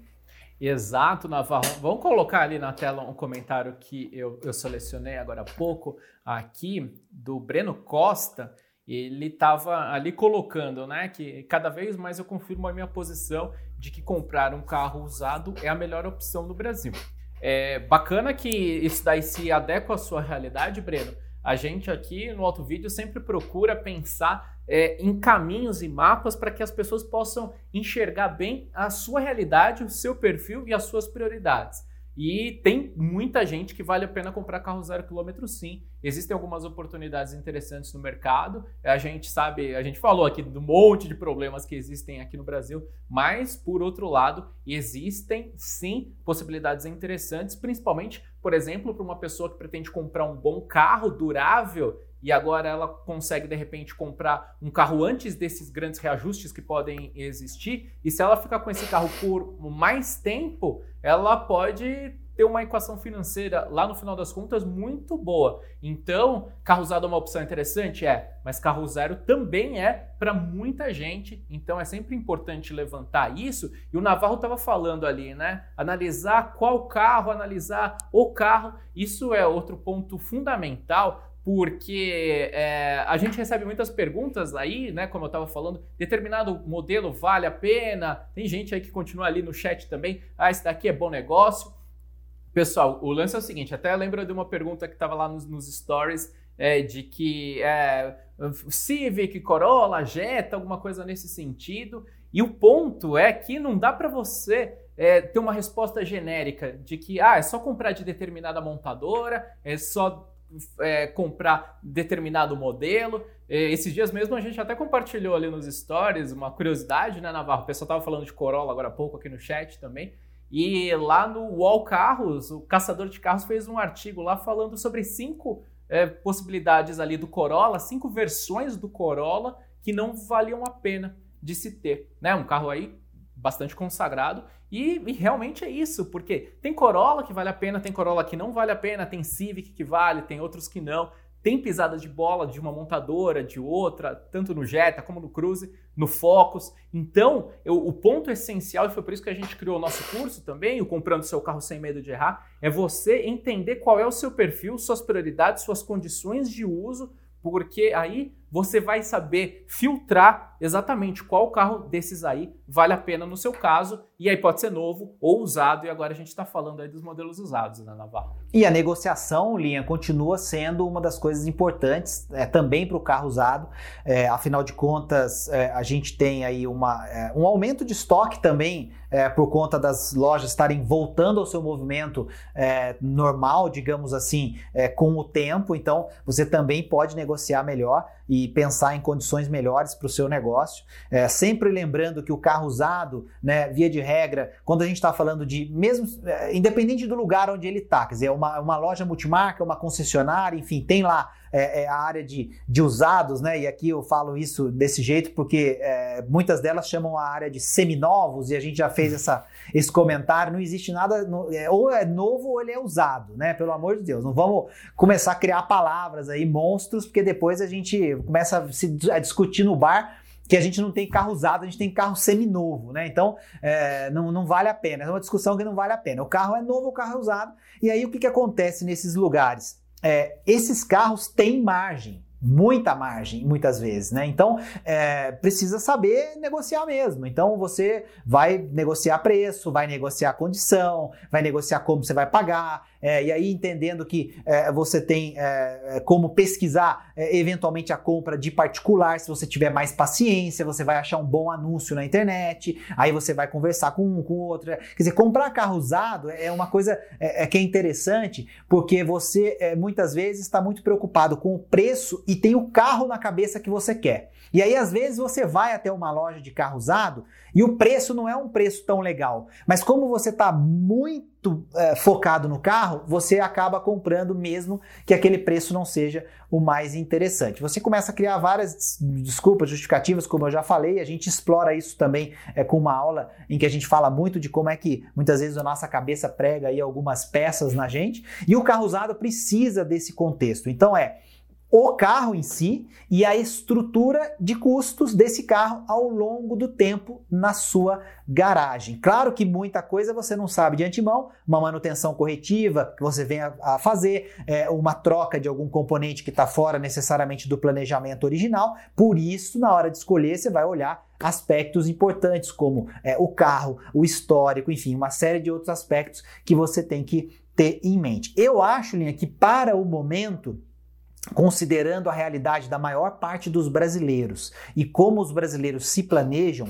Exato, Navarro. Vamos colocar ali na tela um comentário que eu, eu selecionei agora há pouco, aqui, do Breno Costa ele estava ali colocando, né, que cada vez mais eu confirmo a minha posição de que comprar um carro usado é a melhor opção no Brasil. É bacana que isso daí se adequa à sua realidade, Breno. A gente aqui no Auto Vídeo sempre procura pensar é, em caminhos e mapas para que as pessoas possam enxergar bem a sua realidade, o seu perfil e as suas prioridades. E tem muita gente que vale a pena comprar carro zero quilômetro sim. Existem algumas oportunidades interessantes no mercado. A gente sabe, a gente falou aqui do monte de problemas que existem aqui no Brasil, mas por outro lado, existem sim possibilidades interessantes, principalmente, por exemplo, para uma pessoa que pretende comprar um bom carro durável e agora ela consegue de repente comprar um carro antes desses grandes reajustes que podem existir, e se ela ficar com esse carro por mais tempo, ela pode ter uma equação financeira lá no final das contas muito boa. Então, carro usado é uma opção interessante? É, mas carro zero também é para muita gente. Então, é sempre importante levantar isso. E o Navarro estava falando ali, né? Analisar qual carro, analisar o carro. Isso é outro ponto fundamental porque é, a gente recebe muitas perguntas aí, né? Como eu estava falando, determinado modelo vale a pena? Tem gente aí que continua ali no chat também. Ah, esse daqui é bom negócio. Pessoal, o lance é o seguinte: até lembra de uma pergunta que estava lá nos, nos stories é, de que é, Civic, Corolla, Jetta, alguma coisa nesse sentido. E o ponto é que não dá para você é, ter uma resposta genérica de que ah, é só comprar de determinada montadora, é só é, comprar determinado modelo. Esses dias mesmo a gente até compartilhou ali nos stories uma curiosidade, né, Navarro? O pessoal estava falando de Corolla agora há pouco aqui no chat também. E lá no Wall Carros, o caçador de carros fez um artigo lá falando sobre cinco é, possibilidades ali do Corolla, cinco versões do Corolla que não valiam a pena de se ter. Né? Um carro aí bastante consagrado. E, e, realmente é isso, porque tem Corolla que vale a pena, tem Corolla que não vale a pena, tem Civic que vale, tem outros que não. Tem pisada de bola de uma montadora, de outra, tanto no Jetta como no Cruze, no Focus. Então, eu, o ponto essencial, e foi por isso que a gente criou o nosso curso também, o Comprando Seu Carro Sem Medo de Errar, é você entender qual é o seu perfil, suas prioridades, suas condições de uso, porque aí você vai saber filtrar exatamente qual carro desses aí vale a pena no seu caso, e aí pode ser novo ou usado, e agora a gente está falando aí dos modelos usados, né, Navarro? E a negociação, Linha, continua sendo uma das coisas importantes é, também para o carro usado, é, afinal de contas, é, a gente tem aí uma, é, um aumento de estoque também é, por conta das lojas estarem voltando ao seu movimento é, normal, digamos assim, com o tempo, então você também pode negociar melhor e pensar em condições melhores para o seu negócio. É, sempre lembrando que o carro usado, né, via de regra, quando a gente está falando de, mesmo é, independente do lugar onde ele está, quer dizer, é uma, uma loja multimarca, uma concessionária, enfim, tem lá é, é, a área de, de usados, né? E aqui eu falo isso desse jeito porque é, muitas delas chamam a área de seminovos e a gente já fez essa, esse comentário. Não existe nada, no, é, ou é novo ou ele é usado, né? Pelo amor de Deus. Não vamos começar a criar palavras aí, monstros, porque depois a gente começa a, se, a discutir no bar que a gente não tem carro usado, a gente tem carro seminovo, né? Então, é, não, não vale a pena. É uma discussão que não vale a pena. O carro é novo, o carro é usado. E aí, o que, que acontece nesses lugares? É, esses carros têm margem muita margem, muitas vezes, né? Então, é, precisa saber negociar mesmo. Então, você vai negociar preço, vai negociar condição, vai negociar como você vai pagar, é, e aí entendendo que é, você tem é, é, como pesquisar é, eventualmente a compra de particular, se você tiver mais paciência, você vai achar um bom anúncio na internet, aí você vai conversar com um, com outro. Quer dizer, comprar carro usado é uma coisa que é interessante, porque você muitas vezes está muito preocupado com o preço e tem o carro na cabeça que você quer. E aí, às vezes, você vai até uma loja de carro usado e o preço não é um preço tão legal. Mas como você está muito é, focado no carro, você acaba comprando mesmo que aquele preço não seja o mais interessante. Você começa a criar várias desculpas, justificativas, como eu já falei, a gente explora isso também é, com uma aula em que a gente fala muito de como é que muitas vezes a nossa cabeça prega aí algumas peças na gente. E o carro usado precisa desse contexto. Então é o carro em si e a estrutura de custos desse carro ao longo do tempo na sua garagem. Claro que muita coisa você não sabe de antemão, uma manutenção corretiva que você venha a fazer, é, uma troca de algum componente que está fora necessariamente do planejamento original. Por isso, na hora de escolher, você vai olhar aspectos importantes como é, o carro, o histórico, enfim, uma série de outros aspectos que você tem que ter em mente. Eu acho, Linha, que para o momento considerando a realidade da maior parte dos brasileiros e como os brasileiros se planejam,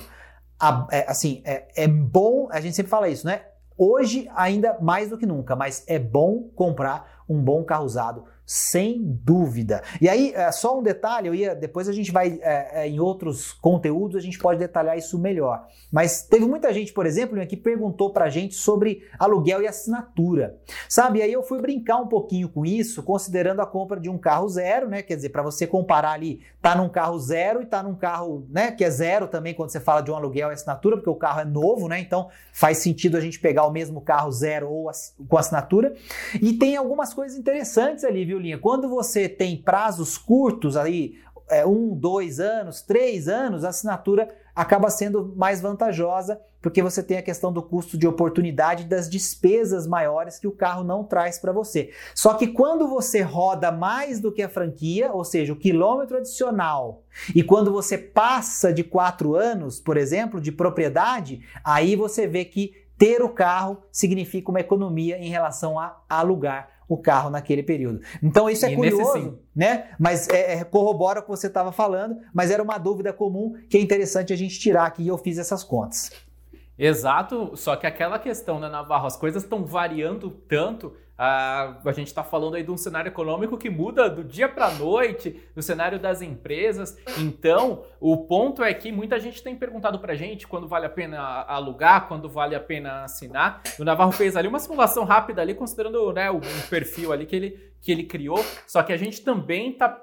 é, assim, é, é bom, a gente sempre fala isso, né? Hoje, ainda mais do que nunca, mas é bom comprar um bom carro usado sem dúvida. E aí, é, só um detalhe, eu ia, depois a gente vai, é, é, em outros conteúdos, a gente pode detalhar isso melhor. Mas teve muita gente, por exemplo, que perguntou pra gente sobre aluguel e assinatura. Sabe, e aí eu fui brincar um pouquinho com isso, considerando a compra de um carro zero, né? Quer dizer, para você comparar ali, tá num carro zero e tá num carro, né, que é zero também quando você fala de um aluguel e assinatura, porque o carro é novo, né? Então faz sentido a gente pegar o mesmo carro zero ou com assinatura. E tem algumas coisas interessantes ali, viu? Linha? Quando você tem prazos curtos aí, é, um, dois anos, três anos, a assinatura acaba sendo mais vantajosa, porque você tem a questão do custo de oportunidade das despesas maiores que o carro não traz para você. Só que quando você roda mais do que a franquia, ou seja, o quilômetro adicional, e quando você passa de quatro anos, por exemplo, de propriedade, aí você vê que ter o carro significa uma economia em relação a alugar o carro naquele período. Então isso é e curioso, né? Mas é, é, corrobora o que você estava falando, mas era uma dúvida comum que é interessante a gente tirar aqui e eu fiz essas contas. Exato, só que aquela questão, né, Navarro, as coisas estão variando tanto ah, a gente está falando aí de um cenário econômico que muda do dia para a noite, do cenário das empresas. Então, o ponto é que muita gente tem perguntado para a gente quando vale a pena alugar, quando vale a pena assinar. O Navarro fez ali uma simulação rápida ali, considerando né, o, perfil ali que ele, que ele criou. Só que a gente também está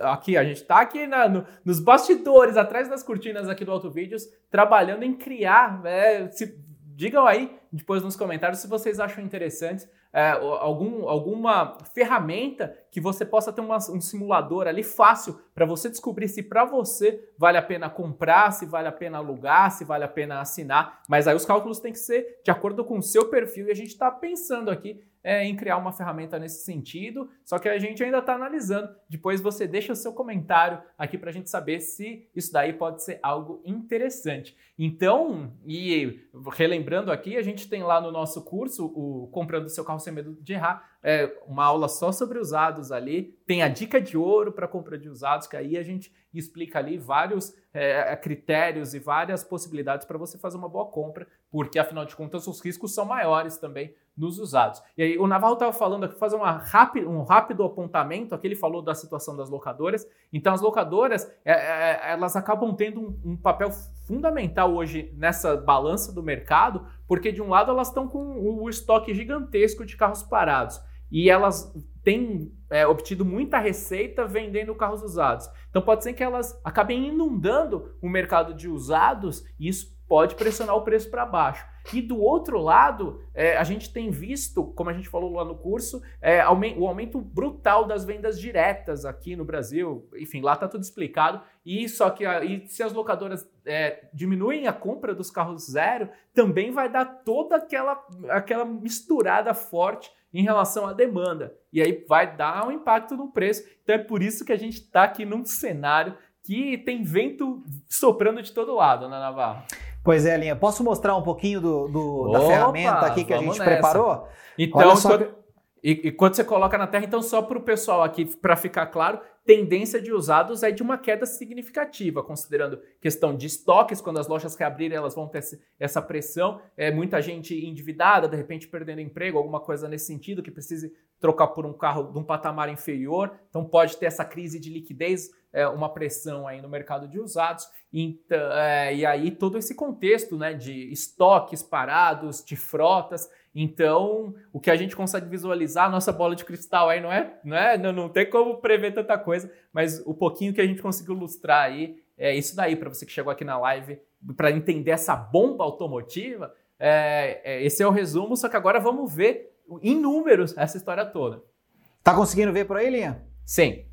aqui, a gente está aqui na, no, nos bastidores, atrás das cortinas aqui do Auto Vídeos, trabalhando em criar. Né, se, digam aí depois nos comentários se vocês acham interessantes é, algum, alguma ferramenta que você possa ter uma, um simulador ali fácil para você descobrir se para você vale a pena comprar, se vale a pena alugar, se vale a pena assinar. Mas aí os cálculos têm que ser de acordo com o seu perfil e a gente está pensando aqui é, em criar uma ferramenta nesse sentido, só que a gente ainda está analisando. Depois você deixa o seu comentário aqui para a gente saber se isso daí pode ser algo interessante. Então, e relembrando aqui, a gente tem lá no nosso curso o Comprando Seu Carro Sem Medo de Errar, é, uma aula só sobre usados ali. Tem a dica de ouro para compra de usados, que aí a gente explica ali vários é, critérios e várias possibilidades para você fazer uma boa compra, porque afinal de contas os riscos são maiores também nos usados. E aí o Naval estava falando aqui, fazer uma rápido, um rápido apontamento, aqui ele falou da situação das locadoras. Então as locadoras, é, é, elas acabam tendo um, um, papel fundamental hoje nessa balança do mercado, porque de um lado elas estão com o estoque gigantesco de carros parados e elas têm é, obtido muita receita vendendo carros usados. Então pode ser que elas acabem inundando o mercado de usados e isso pode pressionar o preço para baixo. E do outro lado, é, a gente tem visto, como a gente falou lá no curso, é, o aumento brutal das vendas diretas aqui no Brasil. Enfim, lá está tudo explicado. E só que se as locadoras é, diminuem a compra dos carros zero, também vai dar toda aquela, aquela misturada forte em relação à demanda. E aí vai dar um impacto no preço. Então é por isso que a gente está aqui num cenário que tem vento soprando de todo lado, né, Navarro? Pois é, Linha. Posso mostrar um pouquinho do, do Opa, da ferramenta aqui que a gente nessa. preparou? Então, quando, e, e, quando você coloca na Terra, então só para o pessoal aqui, para ficar claro, tendência de usados é de uma queda significativa, considerando questão de estoques, quando as lojas reabrirem, elas vão ter essa pressão, é muita gente endividada, de repente perdendo emprego, alguma coisa nesse sentido, que precise trocar por um carro de um patamar inferior, então pode ter essa crise de liquidez é, uma pressão aí no mercado de usados. Então, é, e aí todo esse contexto né, de estoques parados, de frotas. Então, o que a gente consegue visualizar, a nossa bola de cristal aí não é, não é, não, não tem como prever tanta coisa, mas o pouquinho que a gente conseguiu ilustrar aí é isso daí para você que chegou aqui na live para entender essa bomba automotiva. É, é, esse é o resumo, só que agora vamos ver em números essa história toda. Tá conseguindo ver por aí, Linha? Sim.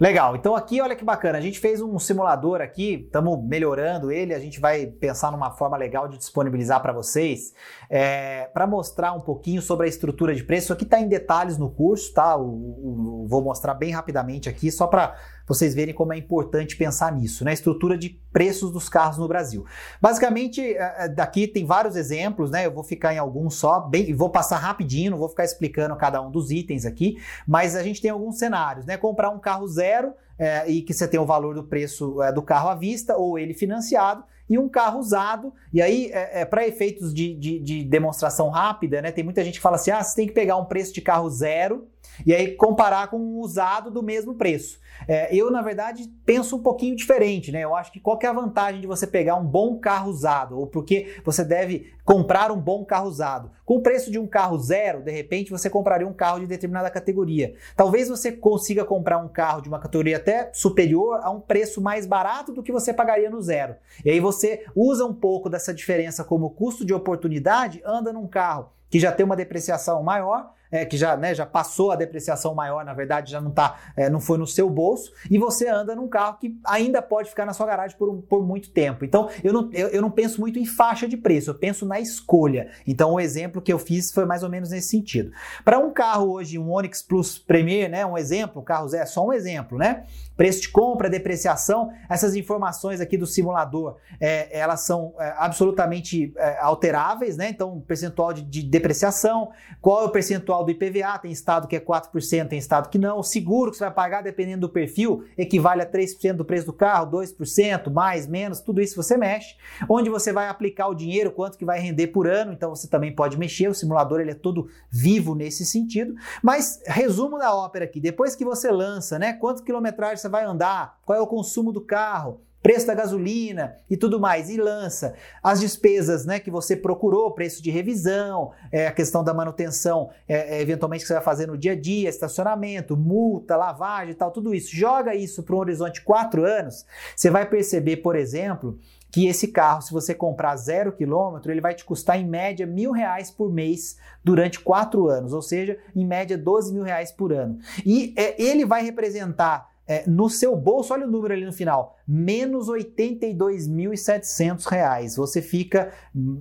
Legal, então aqui olha que bacana, a gente fez um simulador aqui, estamos melhorando ele, a gente vai pensar numa forma legal de disponibilizar para vocês, é, para mostrar um pouquinho sobre a estrutura de preço. Aqui está em detalhes no curso, tá? O, o, vou mostrar bem rapidamente aqui, só para vocês verem como é importante pensar nisso, né? Estrutura de preços dos carros no Brasil. Basicamente, é, é, daqui tem vários exemplos, né? Eu vou ficar em alguns só, bem, vou passar rapidinho, não vou ficar explicando cada um dos itens aqui, mas a gente tem alguns cenários, né? Comprar um carro zero é, e que você tem o valor do preço é, do carro à vista ou ele financiado e um carro usado. E aí, é, é para efeitos de, de, de, demonstração rápida, né? Tem muita gente que fala assim: ah, você tem que pegar um preço de carro zero e aí comparar com um usado do mesmo preço. É, eu, na verdade, penso um pouquinho diferente, né? Eu acho que qual que é a vantagem de você pegar um bom carro usado? Ou porque você deve comprar um bom carro usado? Com o preço de um carro zero, de repente você compraria um carro de determinada categoria. Talvez você consiga comprar um carro de uma categoria até superior a um preço mais barato do que você pagaria no zero. E aí você usa um pouco dessa diferença como custo de oportunidade, anda num carro que já tem uma depreciação maior é, que já, né, já passou a depreciação maior, na verdade já não tá, é, não foi no seu bolso, e você anda num carro que ainda pode ficar na sua garagem por, por muito tempo. Então eu não, eu, eu não penso muito em faixa de preço, eu penso na escolha. Então o exemplo que eu fiz foi mais ou menos nesse sentido. Para um carro hoje, um Onix Plus Premier, né, um exemplo, carro é só um exemplo, né? Preço de compra, depreciação, essas informações aqui do simulador, é, elas são é, absolutamente é, alteráveis, né? Então, percentual de, de depreciação, qual é o percentual do IPVA, tem estado que é 4%, tem estado que não. O seguro que você vai pagar, dependendo do perfil, equivale a 3% do preço do carro, 2%, mais, menos, tudo isso você mexe. Onde você vai aplicar o dinheiro, quanto que vai render por ano, então você também pode mexer. O simulador ele é todo vivo nesse sentido. Mas resumo da ópera aqui, depois que você lança, né, quanto quilometragem você vai andar, qual é o consumo do carro, preço da gasolina e tudo mais, e lança as despesas né, que você procurou, preço de revisão, é, a questão da manutenção, é, é, eventualmente que você vai fazer no dia a dia, estacionamento, multa, lavagem e tal, tudo isso. Joga isso para um horizonte de quatro anos, você vai perceber, por exemplo, que esse carro, se você comprar zero quilômetro, ele vai te custar em média mil reais por mês durante quatro anos, ou seja, em média 12 mil reais por ano. E é, ele vai representar é, no seu bolso, olha o número ali no final, menos R$ 82.700. Você fica,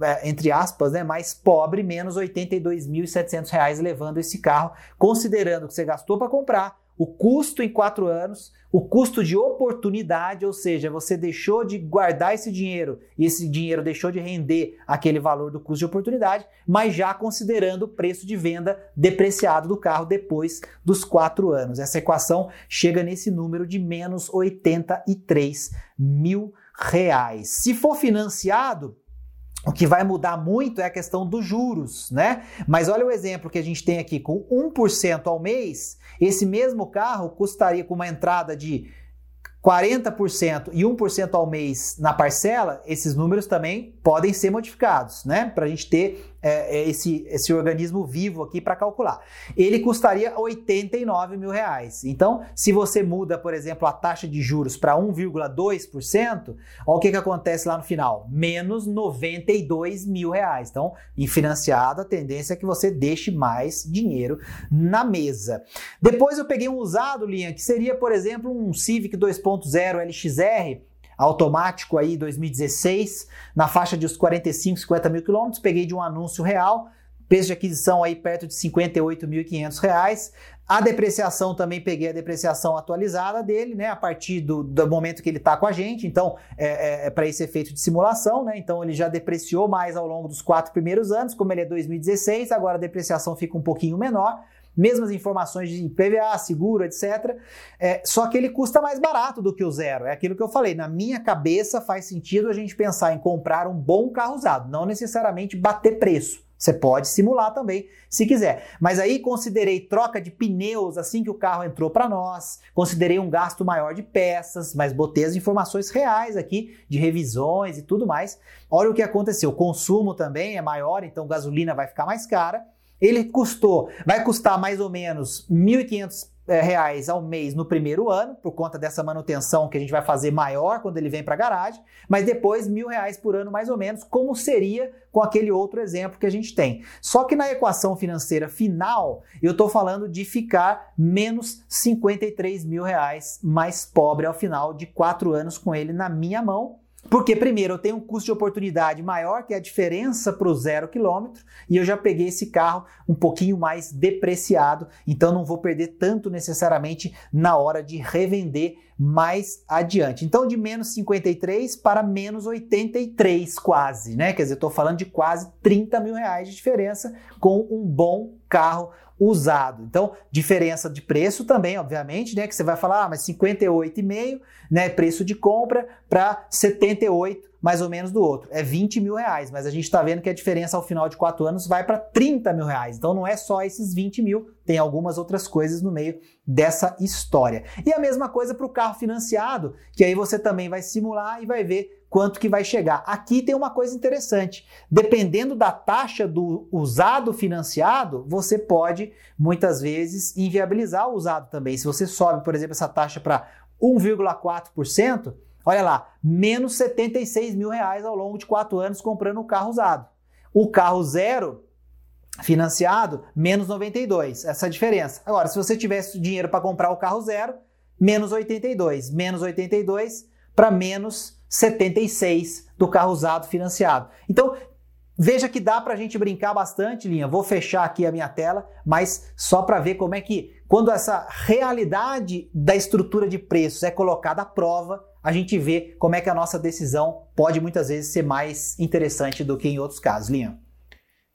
é, entre aspas, né, mais pobre, menos R$ 82.700 levando esse carro, considerando que você gastou para comprar, o custo em quatro anos, o custo de oportunidade, ou seja, você deixou de guardar esse dinheiro e esse dinheiro deixou de render aquele valor do custo de oportunidade, mas já considerando o preço de venda depreciado do carro depois dos quatro anos. Essa equação chega nesse número de menos 83 mil reais. Se for financiado, o que vai mudar muito é a questão dos juros, né? Mas olha o exemplo que a gente tem aqui: com 1% ao mês, esse mesmo carro custaria com uma entrada de 40% e 1% ao mês na parcela, esses números também podem ser modificados, né? Para a gente ter é, é, esse, esse organismo vivo aqui para calcular. Ele custaria 89 mil reais. Então, se você muda, por exemplo, a taxa de juros para 1,2%, olha o que, que acontece lá no final: menos 92 mil reais. Então, em financiado, a tendência é que você deixe mais dinheiro na mesa. Depois eu peguei um usado, Linha, que seria, por exemplo, um Civic 2.0 LXR automático aí 2016, na faixa de uns 45, 50 mil quilômetros, peguei de um anúncio real, preço de aquisição aí perto de 58.500 reais. A depreciação também peguei a depreciação atualizada dele, né? A partir do, do momento que ele está com a gente. Então, é, é, é para esse efeito de simulação, né? Então ele já depreciou mais ao longo dos quatro primeiros anos, como ele é 2016, agora a depreciação fica um pouquinho menor mesmas informações de PVA, seguro, etc. É, só que ele custa mais barato do que o zero. É aquilo que eu falei. Na minha cabeça faz sentido a gente pensar em comprar um bom carro usado, não necessariamente bater preço. Você pode simular também, se quiser. Mas aí considerei troca de pneus assim que o carro entrou para nós, considerei um gasto maior de peças, mas botei as informações reais aqui de revisões e tudo mais. Olha o que aconteceu. O consumo também é maior, então gasolina vai ficar mais cara. Ele custou, vai custar mais ou menos R$ 1.500 é, reais ao mês no primeiro ano, por conta dessa manutenção que a gente vai fazer maior quando ele vem para a garagem, mas depois mil reais por ano mais ou menos, como seria com aquele outro exemplo que a gente tem. Só que na equação financeira final, eu estou falando de ficar menos 53 mil reais mais pobre ao final de quatro anos com ele na minha mão, porque, primeiro, eu tenho um custo de oportunidade maior, que é a diferença para o zero quilômetro, e eu já peguei esse carro um pouquinho mais depreciado, então não vou perder tanto necessariamente na hora de revender mais adiante. Então, de menos 53 para menos 83, quase, né? Quer dizer, estou falando de quase 30 mil reais de diferença com um bom carro usado. Então, diferença de preço também, obviamente, né? Que você vai falar, ah, mas 58,5, né? Preço de compra para 78 mais ou menos do outro. É 20 mil reais, mas a gente está vendo que a diferença ao final de quatro anos vai para 30 mil reais. Então não é só esses 20 mil, tem algumas outras coisas no meio dessa história. E a mesma coisa para o carro financiado, que aí você também vai simular e vai ver quanto que vai chegar. Aqui tem uma coisa interessante. Dependendo da taxa do usado financiado, você pode muitas vezes inviabilizar o usado também. Se você sobe, por exemplo, essa taxa para 1,4%, olha lá, menos 76 mil reais ao longo de quatro anos comprando um carro usado. O carro zero financiado, menos 92. Essa é a diferença. Agora, se você tivesse dinheiro para comprar o carro zero, menos 82. Menos 82 para menos 76 do carro usado financiado. Então, veja que dá para a gente brincar bastante, Linha. Vou fechar aqui a minha tela, mas só para ver como é que, quando essa realidade da estrutura de preços é colocada à prova, a gente vê como é que a nossa decisão pode muitas vezes ser mais interessante do que em outros casos, Linha.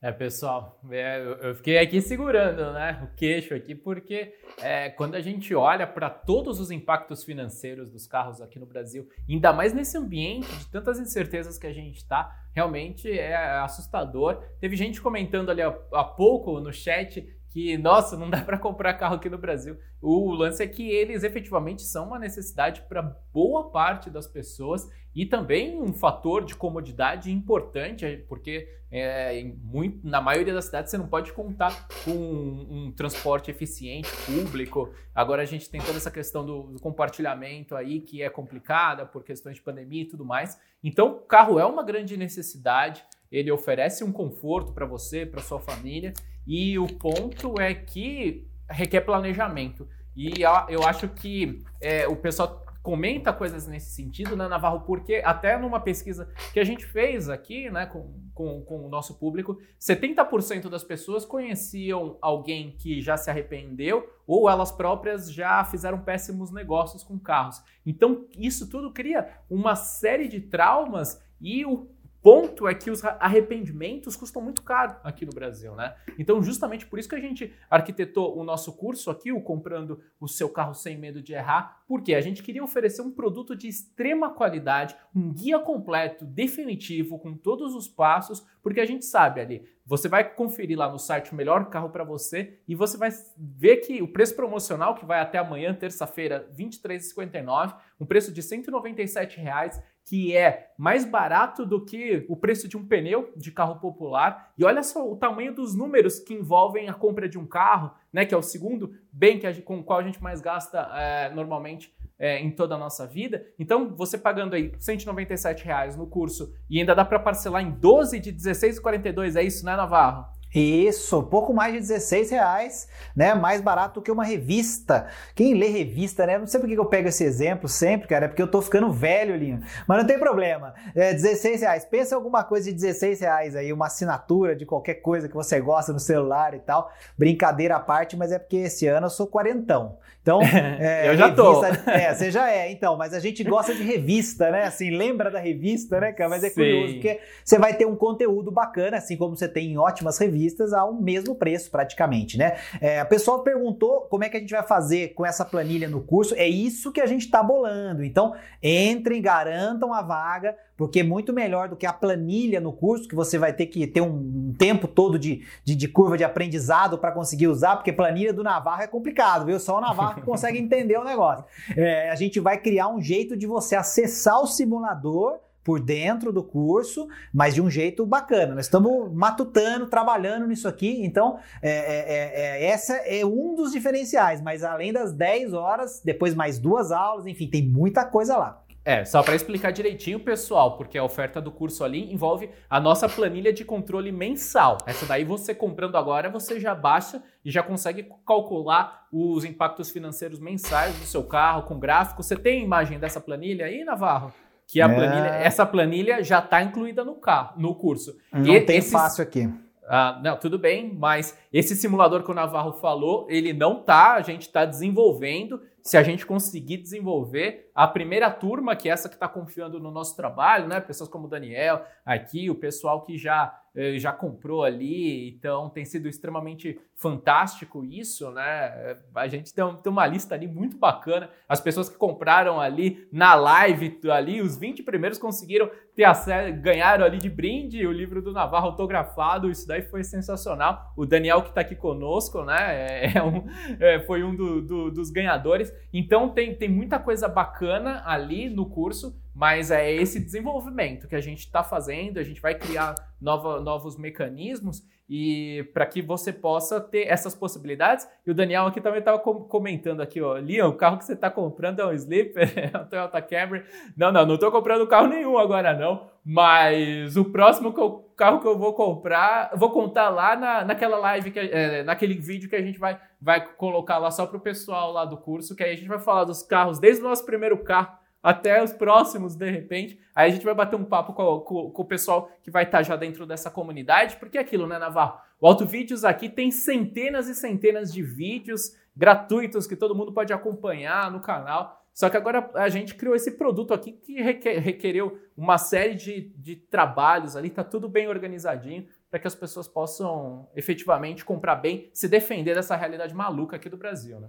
É, pessoal, é, eu fiquei aqui segurando né, o queixo aqui, porque é, quando a gente olha para todos os impactos financeiros dos carros aqui no Brasil, ainda mais nesse ambiente de tantas incertezas que a gente está, realmente é assustador. Teve gente comentando ali há, há pouco no chat que, nossa, não dá para comprar carro aqui no Brasil. O lance é que eles efetivamente são uma necessidade para boa parte das pessoas e também um fator de comodidade importante, porque é, muito, na maioria das cidades você não pode contar com um, um, transporte eficiente, público. Agora a gente tem toda essa questão do, do compartilhamento aí que é complicada por questões de pandemia e tudo mais. Então, o carro é uma grande necessidade, ele oferece um conforto para você, para sua família e o ponto é que requer planejamento. E eu acho que é, o pessoal comenta coisas nesse sentido, né, Navarro? Porque até numa pesquisa que a gente fez aqui, né, com, com, com o nosso público, 70% das pessoas conheciam alguém que já se arrependeu ou elas próprias já fizeram péssimos negócios com carros. Então, isso tudo cria uma série de traumas e o ponto é que os arrependimentos custam muito caro aqui no Brasil, né? Então, justamente por isso que a gente arquitetou o nosso curso aqui, o Comprando o Seu Carro Sem Medo de Errar, porque a gente queria oferecer um produto de extrema qualidade, um guia completo, definitivo, com todos os passos, porque a gente sabe ali, você vai conferir lá no site o melhor carro para você e você vai ver que o preço promocional, que vai até amanhã, terça-feira, R$ 23,59, um preço de 197 reais, que é mais barato do que o preço de um pneu de carro popular. E olha só o tamanho dos números que envolvem a compra de um carro, né, que é o segundo bem que a, com o qual a gente mais gasta é, normalmente é, em toda a nossa vida. Então, você pagando aí 197 reais no curso e ainda dá para parcelar em 12 de 16,42, é isso, né, Navarro? Isso, pouco mais de 16 reais, né? Mais barato que uma revista. Quem lê revista, né? Não sei por que eu pego esse exemplo sempre, cara, é porque eu tô ficando velho, Linho. Mas não tem problema. É 16 reais. Pensa em alguma coisa de 16 reais aí, uma assinatura de qualquer coisa que você gosta no celular e tal. Brincadeira à parte, mas é porque esse ano eu sou quarentão. Então, é, eu já revista, tô. É, você já é, então, mas a gente gosta de revista, né? Assim, lembra da revista, né, cara? Mas é Sim. curioso, porque você vai ter um conteúdo bacana, assim como você tem em ótimas revistas revistas ao mesmo preço praticamente, né? É, a pessoa perguntou como é que a gente vai fazer com essa planilha no curso. É isso que a gente está bolando. Então, entrem, garantam a vaga, porque é muito melhor do que a planilha no curso, que você vai ter que ter um tempo todo de, de, de curva de aprendizado para conseguir usar, porque planilha do Navarro é complicado, viu? Só o Navarro consegue entender o negócio. É, a gente vai criar um jeito de você acessar o simulador por dentro do curso, mas de um jeito bacana. Nós estamos matutando, trabalhando nisso aqui, então é, é, é, é essa é um dos diferenciais, mas além das 10 horas, depois mais duas aulas, enfim, tem muita coisa lá. É, só para explicar direitinho, pessoal, porque a oferta do curso ali envolve a nossa planilha de controle mensal. Essa daí você comprando agora, você já baixa e já consegue calcular os impactos financeiros mensais do seu carro com gráfico. Você tem imagem dessa planilha aí, Navarro? que a é. planilha, essa planilha já está incluída no carro, no curso. Não e tem esses, fácil aqui. Ah, não, tudo bem, mas esse simulador que o Navarro falou, ele não tá, a gente está desenvolvendo. Se a gente conseguir desenvolver, a primeira turma, que é essa que está confiando no nosso trabalho, né? Pessoas como o Daniel, aqui, o pessoal que já eh, já comprou ali, então tem sido extremamente fantástico isso, né? A gente tem, uma lista ali muito bacana. As pessoas que compraram ali na live, ali, os 20 primeiros conseguiram ter acesso, ganharam ali de brinde o livro do Navarro autografado, isso daí foi sensacional. O Daniel que está aqui conosco, né, é, é um, é, foi um do, do, dos ganhadores. Então tem, tem muita coisa bacana ali no curso, mas é esse desenvolvimento que a gente está fazendo, a gente vai criar nova, novos mecanismos e para que você possa ter essas possibilidades. E o Daniel aqui também estava comentando aqui, ó, Liam, o carro que você está comprando é um Sleeper, é um Toyota Camry. Não, não, não estou comprando carro nenhum agora não, mas o próximo carro que eu vou comprar, vou contar lá na, naquela live, que, é, naquele vídeo que a gente vai, vai colocar lá só para o pessoal lá do curso, que aí a gente vai falar dos carros, desde o nosso primeiro carro até os próximos, de repente. Aí a gente vai bater um papo com, com, com o pessoal que vai estar já dentro dessa comunidade, porque é aquilo, né, Navarro? O Auto Vídeos aqui tem centenas e centenas de vídeos gratuitos que todo mundo pode acompanhar no canal. Só que agora a gente criou esse produto aqui que requer, requereu uma série de, de trabalhos ali, tá tudo bem organizadinho para que as pessoas possam efetivamente comprar bem, se defender dessa realidade maluca aqui do Brasil, né?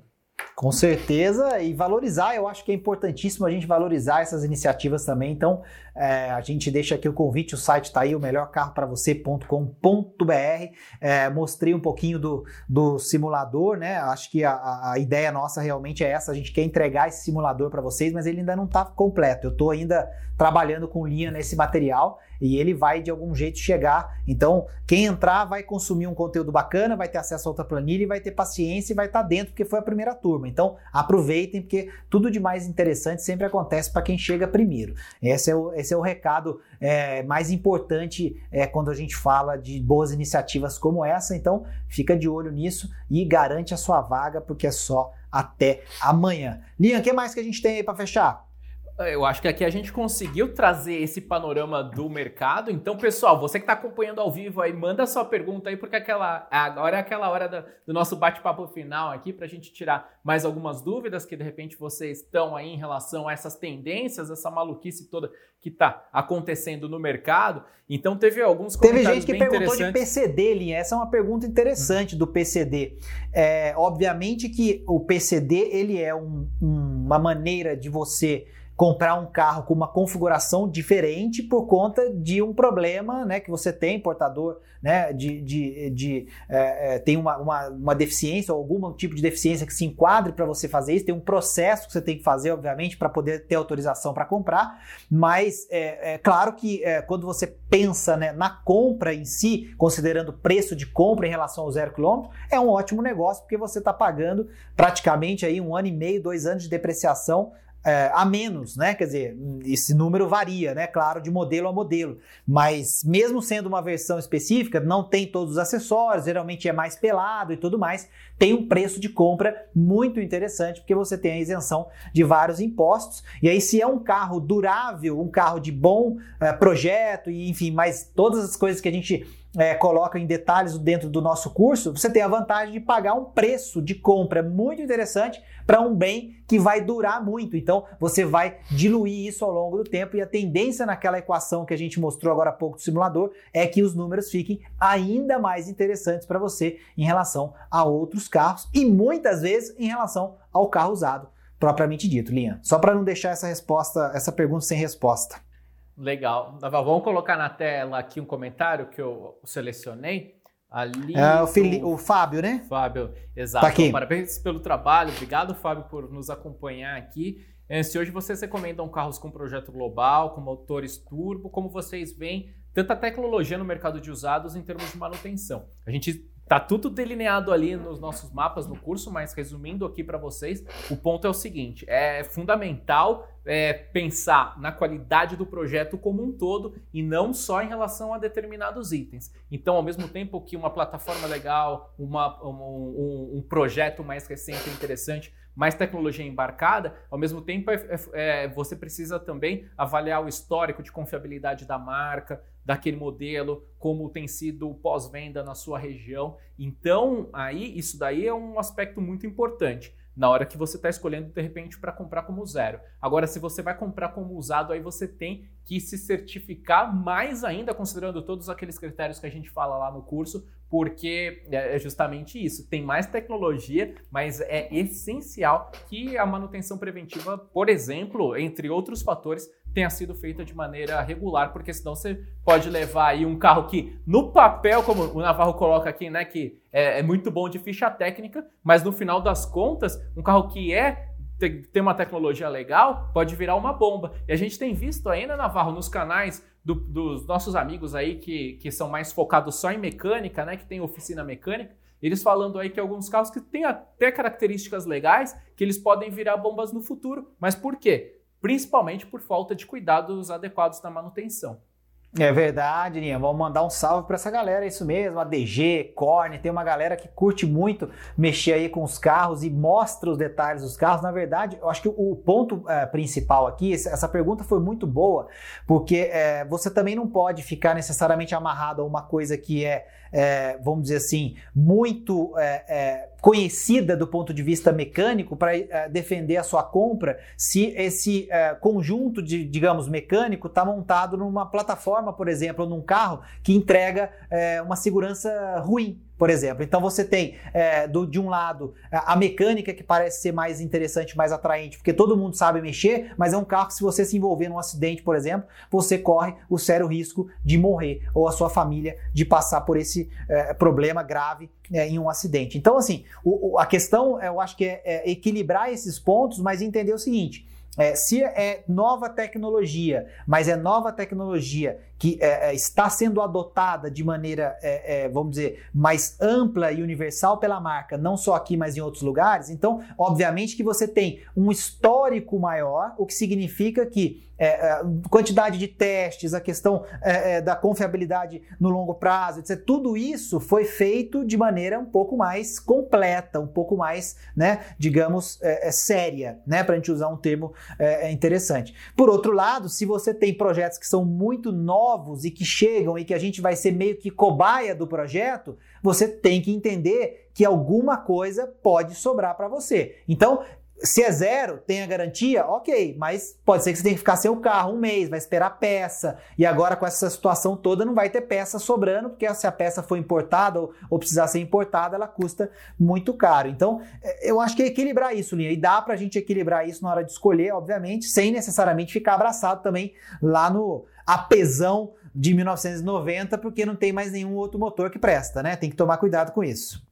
Com certeza, e valorizar, eu acho que é importantíssimo a gente valorizar essas iniciativas também. Então, é, a gente deixa aqui o convite, o site está aí, o melhorcarroparavocê.com.br. É, mostrei um pouquinho do, do simulador, né? Acho que a, a ideia nossa realmente é essa, a gente quer entregar esse simulador para vocês, mas ele ainda não está completo. Eu estou ainda trabalhando com linha nesse material e ele vai de algum jeito chegar. Então, quem entrar vai consumir um conteúdo bacana, vai ter acesso a outra planilha e vai ter paciência e vai estar tá dentro, porque foi a primeira turma. Então, aproveitem, porque tudo de mais interessante sempre acontece para quem chega primeiro. Esse é o, esse é o recado é, mais importante é, quando a gente fala de boas iniciativas como essa. Então, fica de olho nisso e garante a sua vaga, porque é só até amanhã. Lian, o que mais que a gente tem aí para fechar? Eu acho que aqui a gente conseguiu trazer esse panorama do mercado. Então, pessoal, você que está acompanhando ao vivo aí, manda sua pergunta aí, porque aquela, agora é aquela hora do, do nosso bate-papo final aqui para a gente tirar mais algumas dúvidas que de repente vocês estão aí em relação a essas tendências, essa maluquice toda que está acontecendo no mercado. Então, teve alguns comentários Teve gente que perguntou de PCD, Linha. Essa é uma pergunta interessante do PCD. É, obviamente que o PCD ele é um, uma maneira de você comprar um carro com uma configuração diferente por conta de um problema né, que você tem, portador né, de, de, de é, é, tem uma, uma, uma, deficiência ou algum tipo de deficiência que se enquadre para você fazer isso, tem um processo que você tem que fazer, obviamente, para poder ter autorização para comprar, mas é, é claro que é, quando você pensa né, na compra em si, considerando o preço de compra em relação ao zero quilômetro, é um ótimo negócio porque você está pagando praticamente aí um ano e meio, dois anos de depreciação é, a menos, né? Quer dizer, esse número varia, né? Claro, de modelo a modelo. Mas mesmo sendo uma versão específica, não tem todos os acessórios, geralmente é mais pelado e tudo mais, tem um preço de compra muito interessante, porque você tem a isenção de vários impostos. E aí, se é um carro durável, um carro de bom é, projeto, e enfim, mais todas as coisas que a gente é, coloca em detalhes dentro do nosso curso, você tem a vantagem de pagar um preço de compra muito interessante para um bem que vai durar muito. Então, você vai diluir isso ao longo do tempo e a tendência naquela equação que a gente mostrou agora há pouco do simulador é que os números fiquem ainda mais interessantes para você em relação a outros carros e muitas vezes em relação ao carro usado propriamente dito, Linha. Só para não deixar essa resposta, essa pergunta sem resposta. Legal. Vamos colocar na tela aqui um comentário que eu selecionei. Ali é o, Fili o Fábio, né? Fábio, exato. Tá aqui. Parabéns pelo trabalho. Obrigado, Fábio, por nos acompanhar aqui. É, se hoje vocês recomendam carros com projeto global, com motores turbo, como vocês veem tanta tecnologia no mercado de usados em termos de manutenção. A gente Tá tudo delineado ali nos nossos mapas no curso, mas resumindo aqui para vocês, o ponto é o seguinte: é fundamental é, pensar na qualidade do projeto como um todo e não só em relação a determinados itens. Então, ao mesmo tempo que uma plataforma legal, uma, um, um, projeto mais recente interessante mais tecnologia embarcada, ao mesmo tempo é, é, é, você precisa também avaliar o histórico de confiabilidade da marca, daquele modelo, como tem sido o pós-venda na sua região. Então, aí isso daí é um aspecto muito importante na hora que você está escolhendo de repente para comprar como zero. Agora, se você vai comprar como usado, aí você tem que se certificar mais ainda, considerando todos aqueles critérios que a gente fala lá no curso, porque é, é justamente isso. Tem mais tecnologia, mas é essencial que a manutenção preventiva, por exemplo, entre outros fatores, tenha sido feita de maneira regular, porque senão você pode levar aí um carro que, no papel, como o Navarro coloca aqui, né, que é, é muito bom de ficha técnica, mas no final das contas, um carro que é tem uma tecnologia legal, pode virar uma bomba. E a gente tem visto ainda, Navarro, nos canais do, dos nossos amigos aí que, que são mais focados só em mecânica, né? Que tem oficina mecânica, eles falando aí que alguns carros que têm até características legais, que eles podem virar bombas no futuro. Mas por quê? Principalmente por falta de cuidados adequados na manutenção. É verdade, Ninha. Vamos mandar um salve para essa galera, é isso mesmo. A DG, Corne, tem uma galera que curte muito mexer aí com os carros e mostra os detalhes dos carros. Na verdade, eu acho que o ponto é, principal aqui, essa pergunta foi muito boa, porque é, você também não pode ficar necessariamente amarrado a uma coisa que é, é vamos dizer assim, muito é, é, conhecida do ponto de vista mecânico para é, defender a sua compra se esse conjunto de, digamos, mecânico está montado numa plataforma, por exemplo, ou num carro que entrega uma segurança ruim por exemplo. Então você tem é, do, de um lado a mecânica que parece ser mais interessante, mais atraente, porque todo mundo sabe mexer, mas é um carro que se você se envolver num acidente, por exemplo, você corre o sério risco de morrer ou a sua família de passar por esse é, problema grave é, em um acidente. Então assim, o, o, a questão eu acho que é, é equilibrar esses pontos, mas entender o seguinte. É, se é nova tecnologia, mas é nova tecnologia que é, é, está sendo adotada de maneira, é, é, vamos dizer, mais ampla e universal pela marca, não só aqui, mas em outros lugares, então, obviamente que você tem um histórico maior, o que significa que é, é quantidade de testes, a questão da confiabilidade no longo prazo, etc. Tudo isso foi feito de maneira um pouco mais completa, um pouco mais, né, digamos, séria, né, para a gente usar um termo interessante. Por outro lado, se você tem projetos que são muito novos e que chegam e que a gente vai ser meio que cobaia do projeto, você tem que entender que alguma coisa pode sobrar para você. Então, se é zero, tem a garantia, ok, mas pode ser que você tenha que ficar sem o carro um mês, vai esperar peça, e agora com essa situação toda não vai ter peça sobrando, porque se a peça for importada ou, ou precisar ser importada, ela custa muito caro. Então, é, eu acho que é equilibrar isso, Linha, e dá pra gente equilibrar isso na hora de escolher, obviamente, sem necessariamente ficar abraçado também lá no apesão de 1990, porque não tem mais nenhum outro motor que presta, né? Tem que tomar cuidado com isso.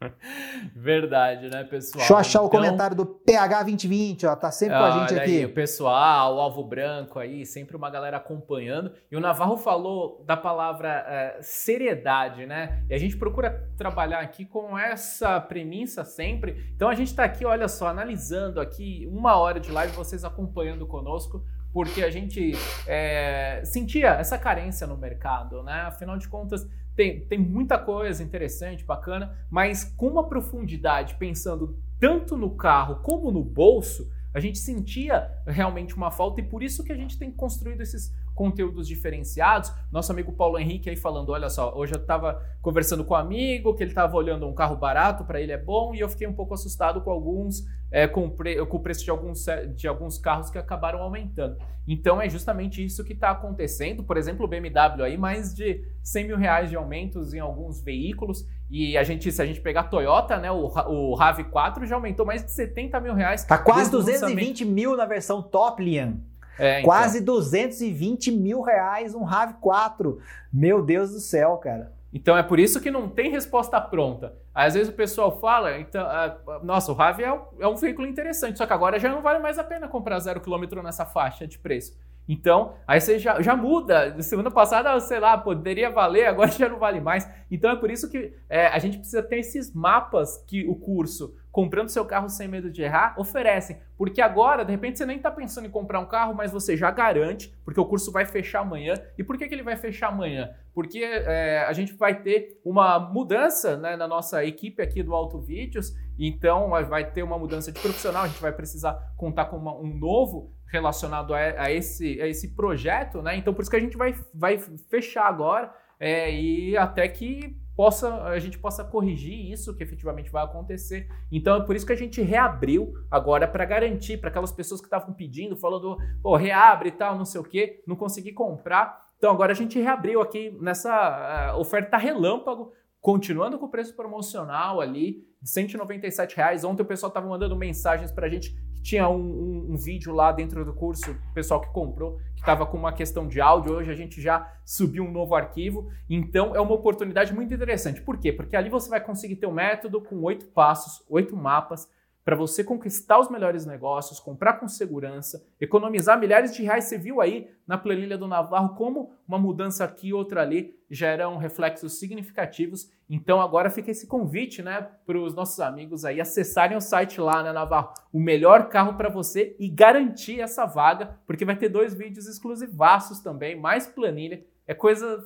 Verdade, né, pessoal? Deixa eu achar então... o comentário do PH 2020, ó, tá sempre com a gente aqui. Aí, o pessoal, o Alvo Branco aí, sempre uma galera acompanhando. E o Navarro falou da palavra uh, seriedade, né? E a gente procura trabalhar aqui com essa premissa sempre. Então a gente tá aqui, olha só, analisando aqui uma hora de live, vocês acompanhando conosco porque a gente é, sentia essa carência no mercado, né? Afinal de contas, tem, tem muita coisa interessante, bacana, mas com uma profundidade, pensando tanto no carro como no bolso, a gente sentia realmente uma falta e por isso que a gente tem construído esses conteúdos diferenciados. Nosso amigo Paulo Henrique aí falando, olha só, hoje eu estava conversando com um amigo que ele estava olhando um carro barato, para ele é bom, e eu fiquei um pouco assustado com alguns, é, com, pre, com o preço de alguns, de alguns carros que acabaram aumentando. Então é justamente isso que está acontecendo. Por exemplo, o BMW aí, mais de 100 mil reais de aumentos em alguns veículos. E a gente, se a gente pegar a Toyota, né, o, o RAV4 já aumentou mais de 70 mil reais. Tá quase 220 mil na versão top, Liam. É, então. Quase 220 mil reais um RAV4. Meu Deus do céu, cara. Então é por isso que não tem resposta pronta. Às vezes o pessoal fala, então, uh, nossa, o RAV é, é, um veículo interessante, só que agora já não vale mais a pena comprar zero quilômetro nessa faixa de preço. Então, aí você já, já muda. Semana passada, sei lá, poderia valer, agora já não vale mais. Então é por isso que é, a gente precisa ter esses mapas que o curso comprando seu carro sem medo de errar, oferecem. Porque agora, de repente, você nem está pensando em comprar um carro, mas você já garante, porque o curso vai fechar amanhã. E por que, que ele vai fechar amanhã? Porque é, a gente vai ter uma mudança né, na nossa equipe aqui do Auto Vídeos, então vai ter uma mudança de profissional, a gente vai precisar contar com uma, um novo relacionado a, a, esse, a esse projeto, né? Então por isso que a gente vai, vai fechar agora é, e até que possa, a gente possa corrigir isso que efetivamente vai acontecer. Então é por isso que a gente reabriu agora para garantir para aquelas pessoas que estavam pedindo, falando, pô, reabre e tal, não sei o que, não consegui comprar. Então agora a gente reabriu aqui nessa uh, oferta relâmpago, continuando com o preço promocional ali, de 197 reais. Ontem o pessoal estava mandando mensagens para a gente tinha um, um, um, vídeo lá dentro do curso, o pessoal que comprou, que estava com uma questão de áudio. Hoje a gente já subiu um novo arquivo. Então é uma oportunidade muito interessante. Por quê? Porque ali você vai conseguir ter um método com oito passos, oito mapas para você conquistar os melhores negócios, comprar com segurança, economizar milhares de reais. Você viu aí na planilha do Navarro como uma mudança aqui e outra ali geram reflexos significativos. Então agora fica esse convite, né, para os nossos amigos aí acessarem o site lá, né, Navarro, o melhor carro para você e garantir essa vaga, porque vai ter dois vídeos exclusivaços também, mais planilha. É coisa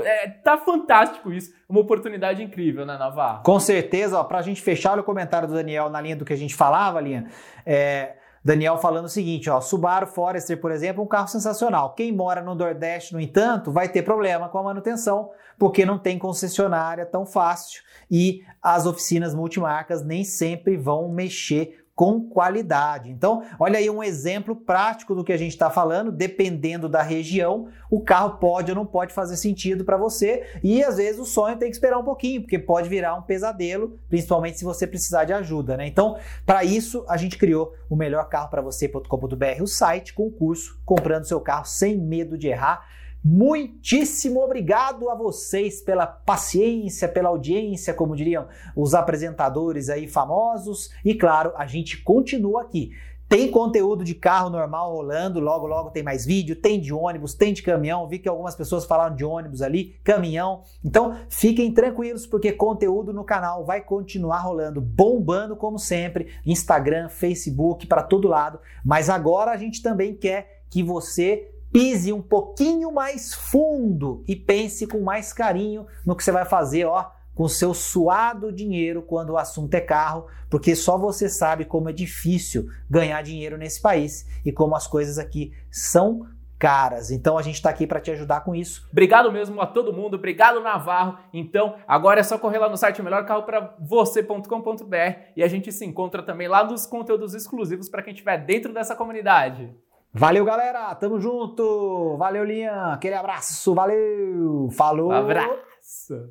é, tá fantástico isso. Uma oportunidade incrível, né, Navarro? Com certeza, ó, pra gente fechar o comentário do Daniel na linha do que a gente falava, linha. É, Daniel falando o seguinte, ó, Subaru Forester, por exemplo, um carro sensacional. Quem mora no Nordeste, no entanto, vai ter problema com a manutenção, porque não tem concessionária tão fácil e as oficinas multimarcas nem sempre vão mexer com qualidade. Então, olha aí um exemplo prático do que a gente está falando. Dependendo da região, o carro pode ou não pode fazer sentido para você. E às vezes o sonho tem que esperar um pouquinho, porque pode virar um pesadelo, principalmente se você precisar de ajuda. Né? Então, para isso, a gente criou o melhor carro para você.com.br, o site com o curso Comprando seu carro sem medo de errar. Muitíssimo obrigado a vocês pela paciência, pela audiência, como diriam os apresentadores aí famosos. E claro, a gente continua aqui. Tem conteúdo de carro normal rolando, logo logo tem mais vídeo, tem de ônibus, tem de caminhão. Vi que algumas pessoas falaram de ônibus ali, caminhão. Então, fiquem tranquilos porque conteúdo no canal vai continuar rolando, bombando como sempre, Instagram, Facebook, para todo lado. Mas agora a gente também quer que você pise um pouquinho mais fundo e pense com mais carinho no que você vai fazer, ó, com seu suado dinheiro quando o assunto é carro, porque só você sabe como é difícil ganhar dinheiro nesse país e como as coisas aqui são caras. Então a gente está aqui para te ajudar com isso. Obrigado mesmo a todo mundo, obrigado Navarro. Então agora é só correr lá no site melhorcarropravocê.com.br e a gente se encontra também lá nos conteúdos exclusivos para quem estiver dentro dessa comunidade. Valeu, galera. Tamo junto. Valeu, Lian. Aquele abraço. Valeu. Falou. Um abraço.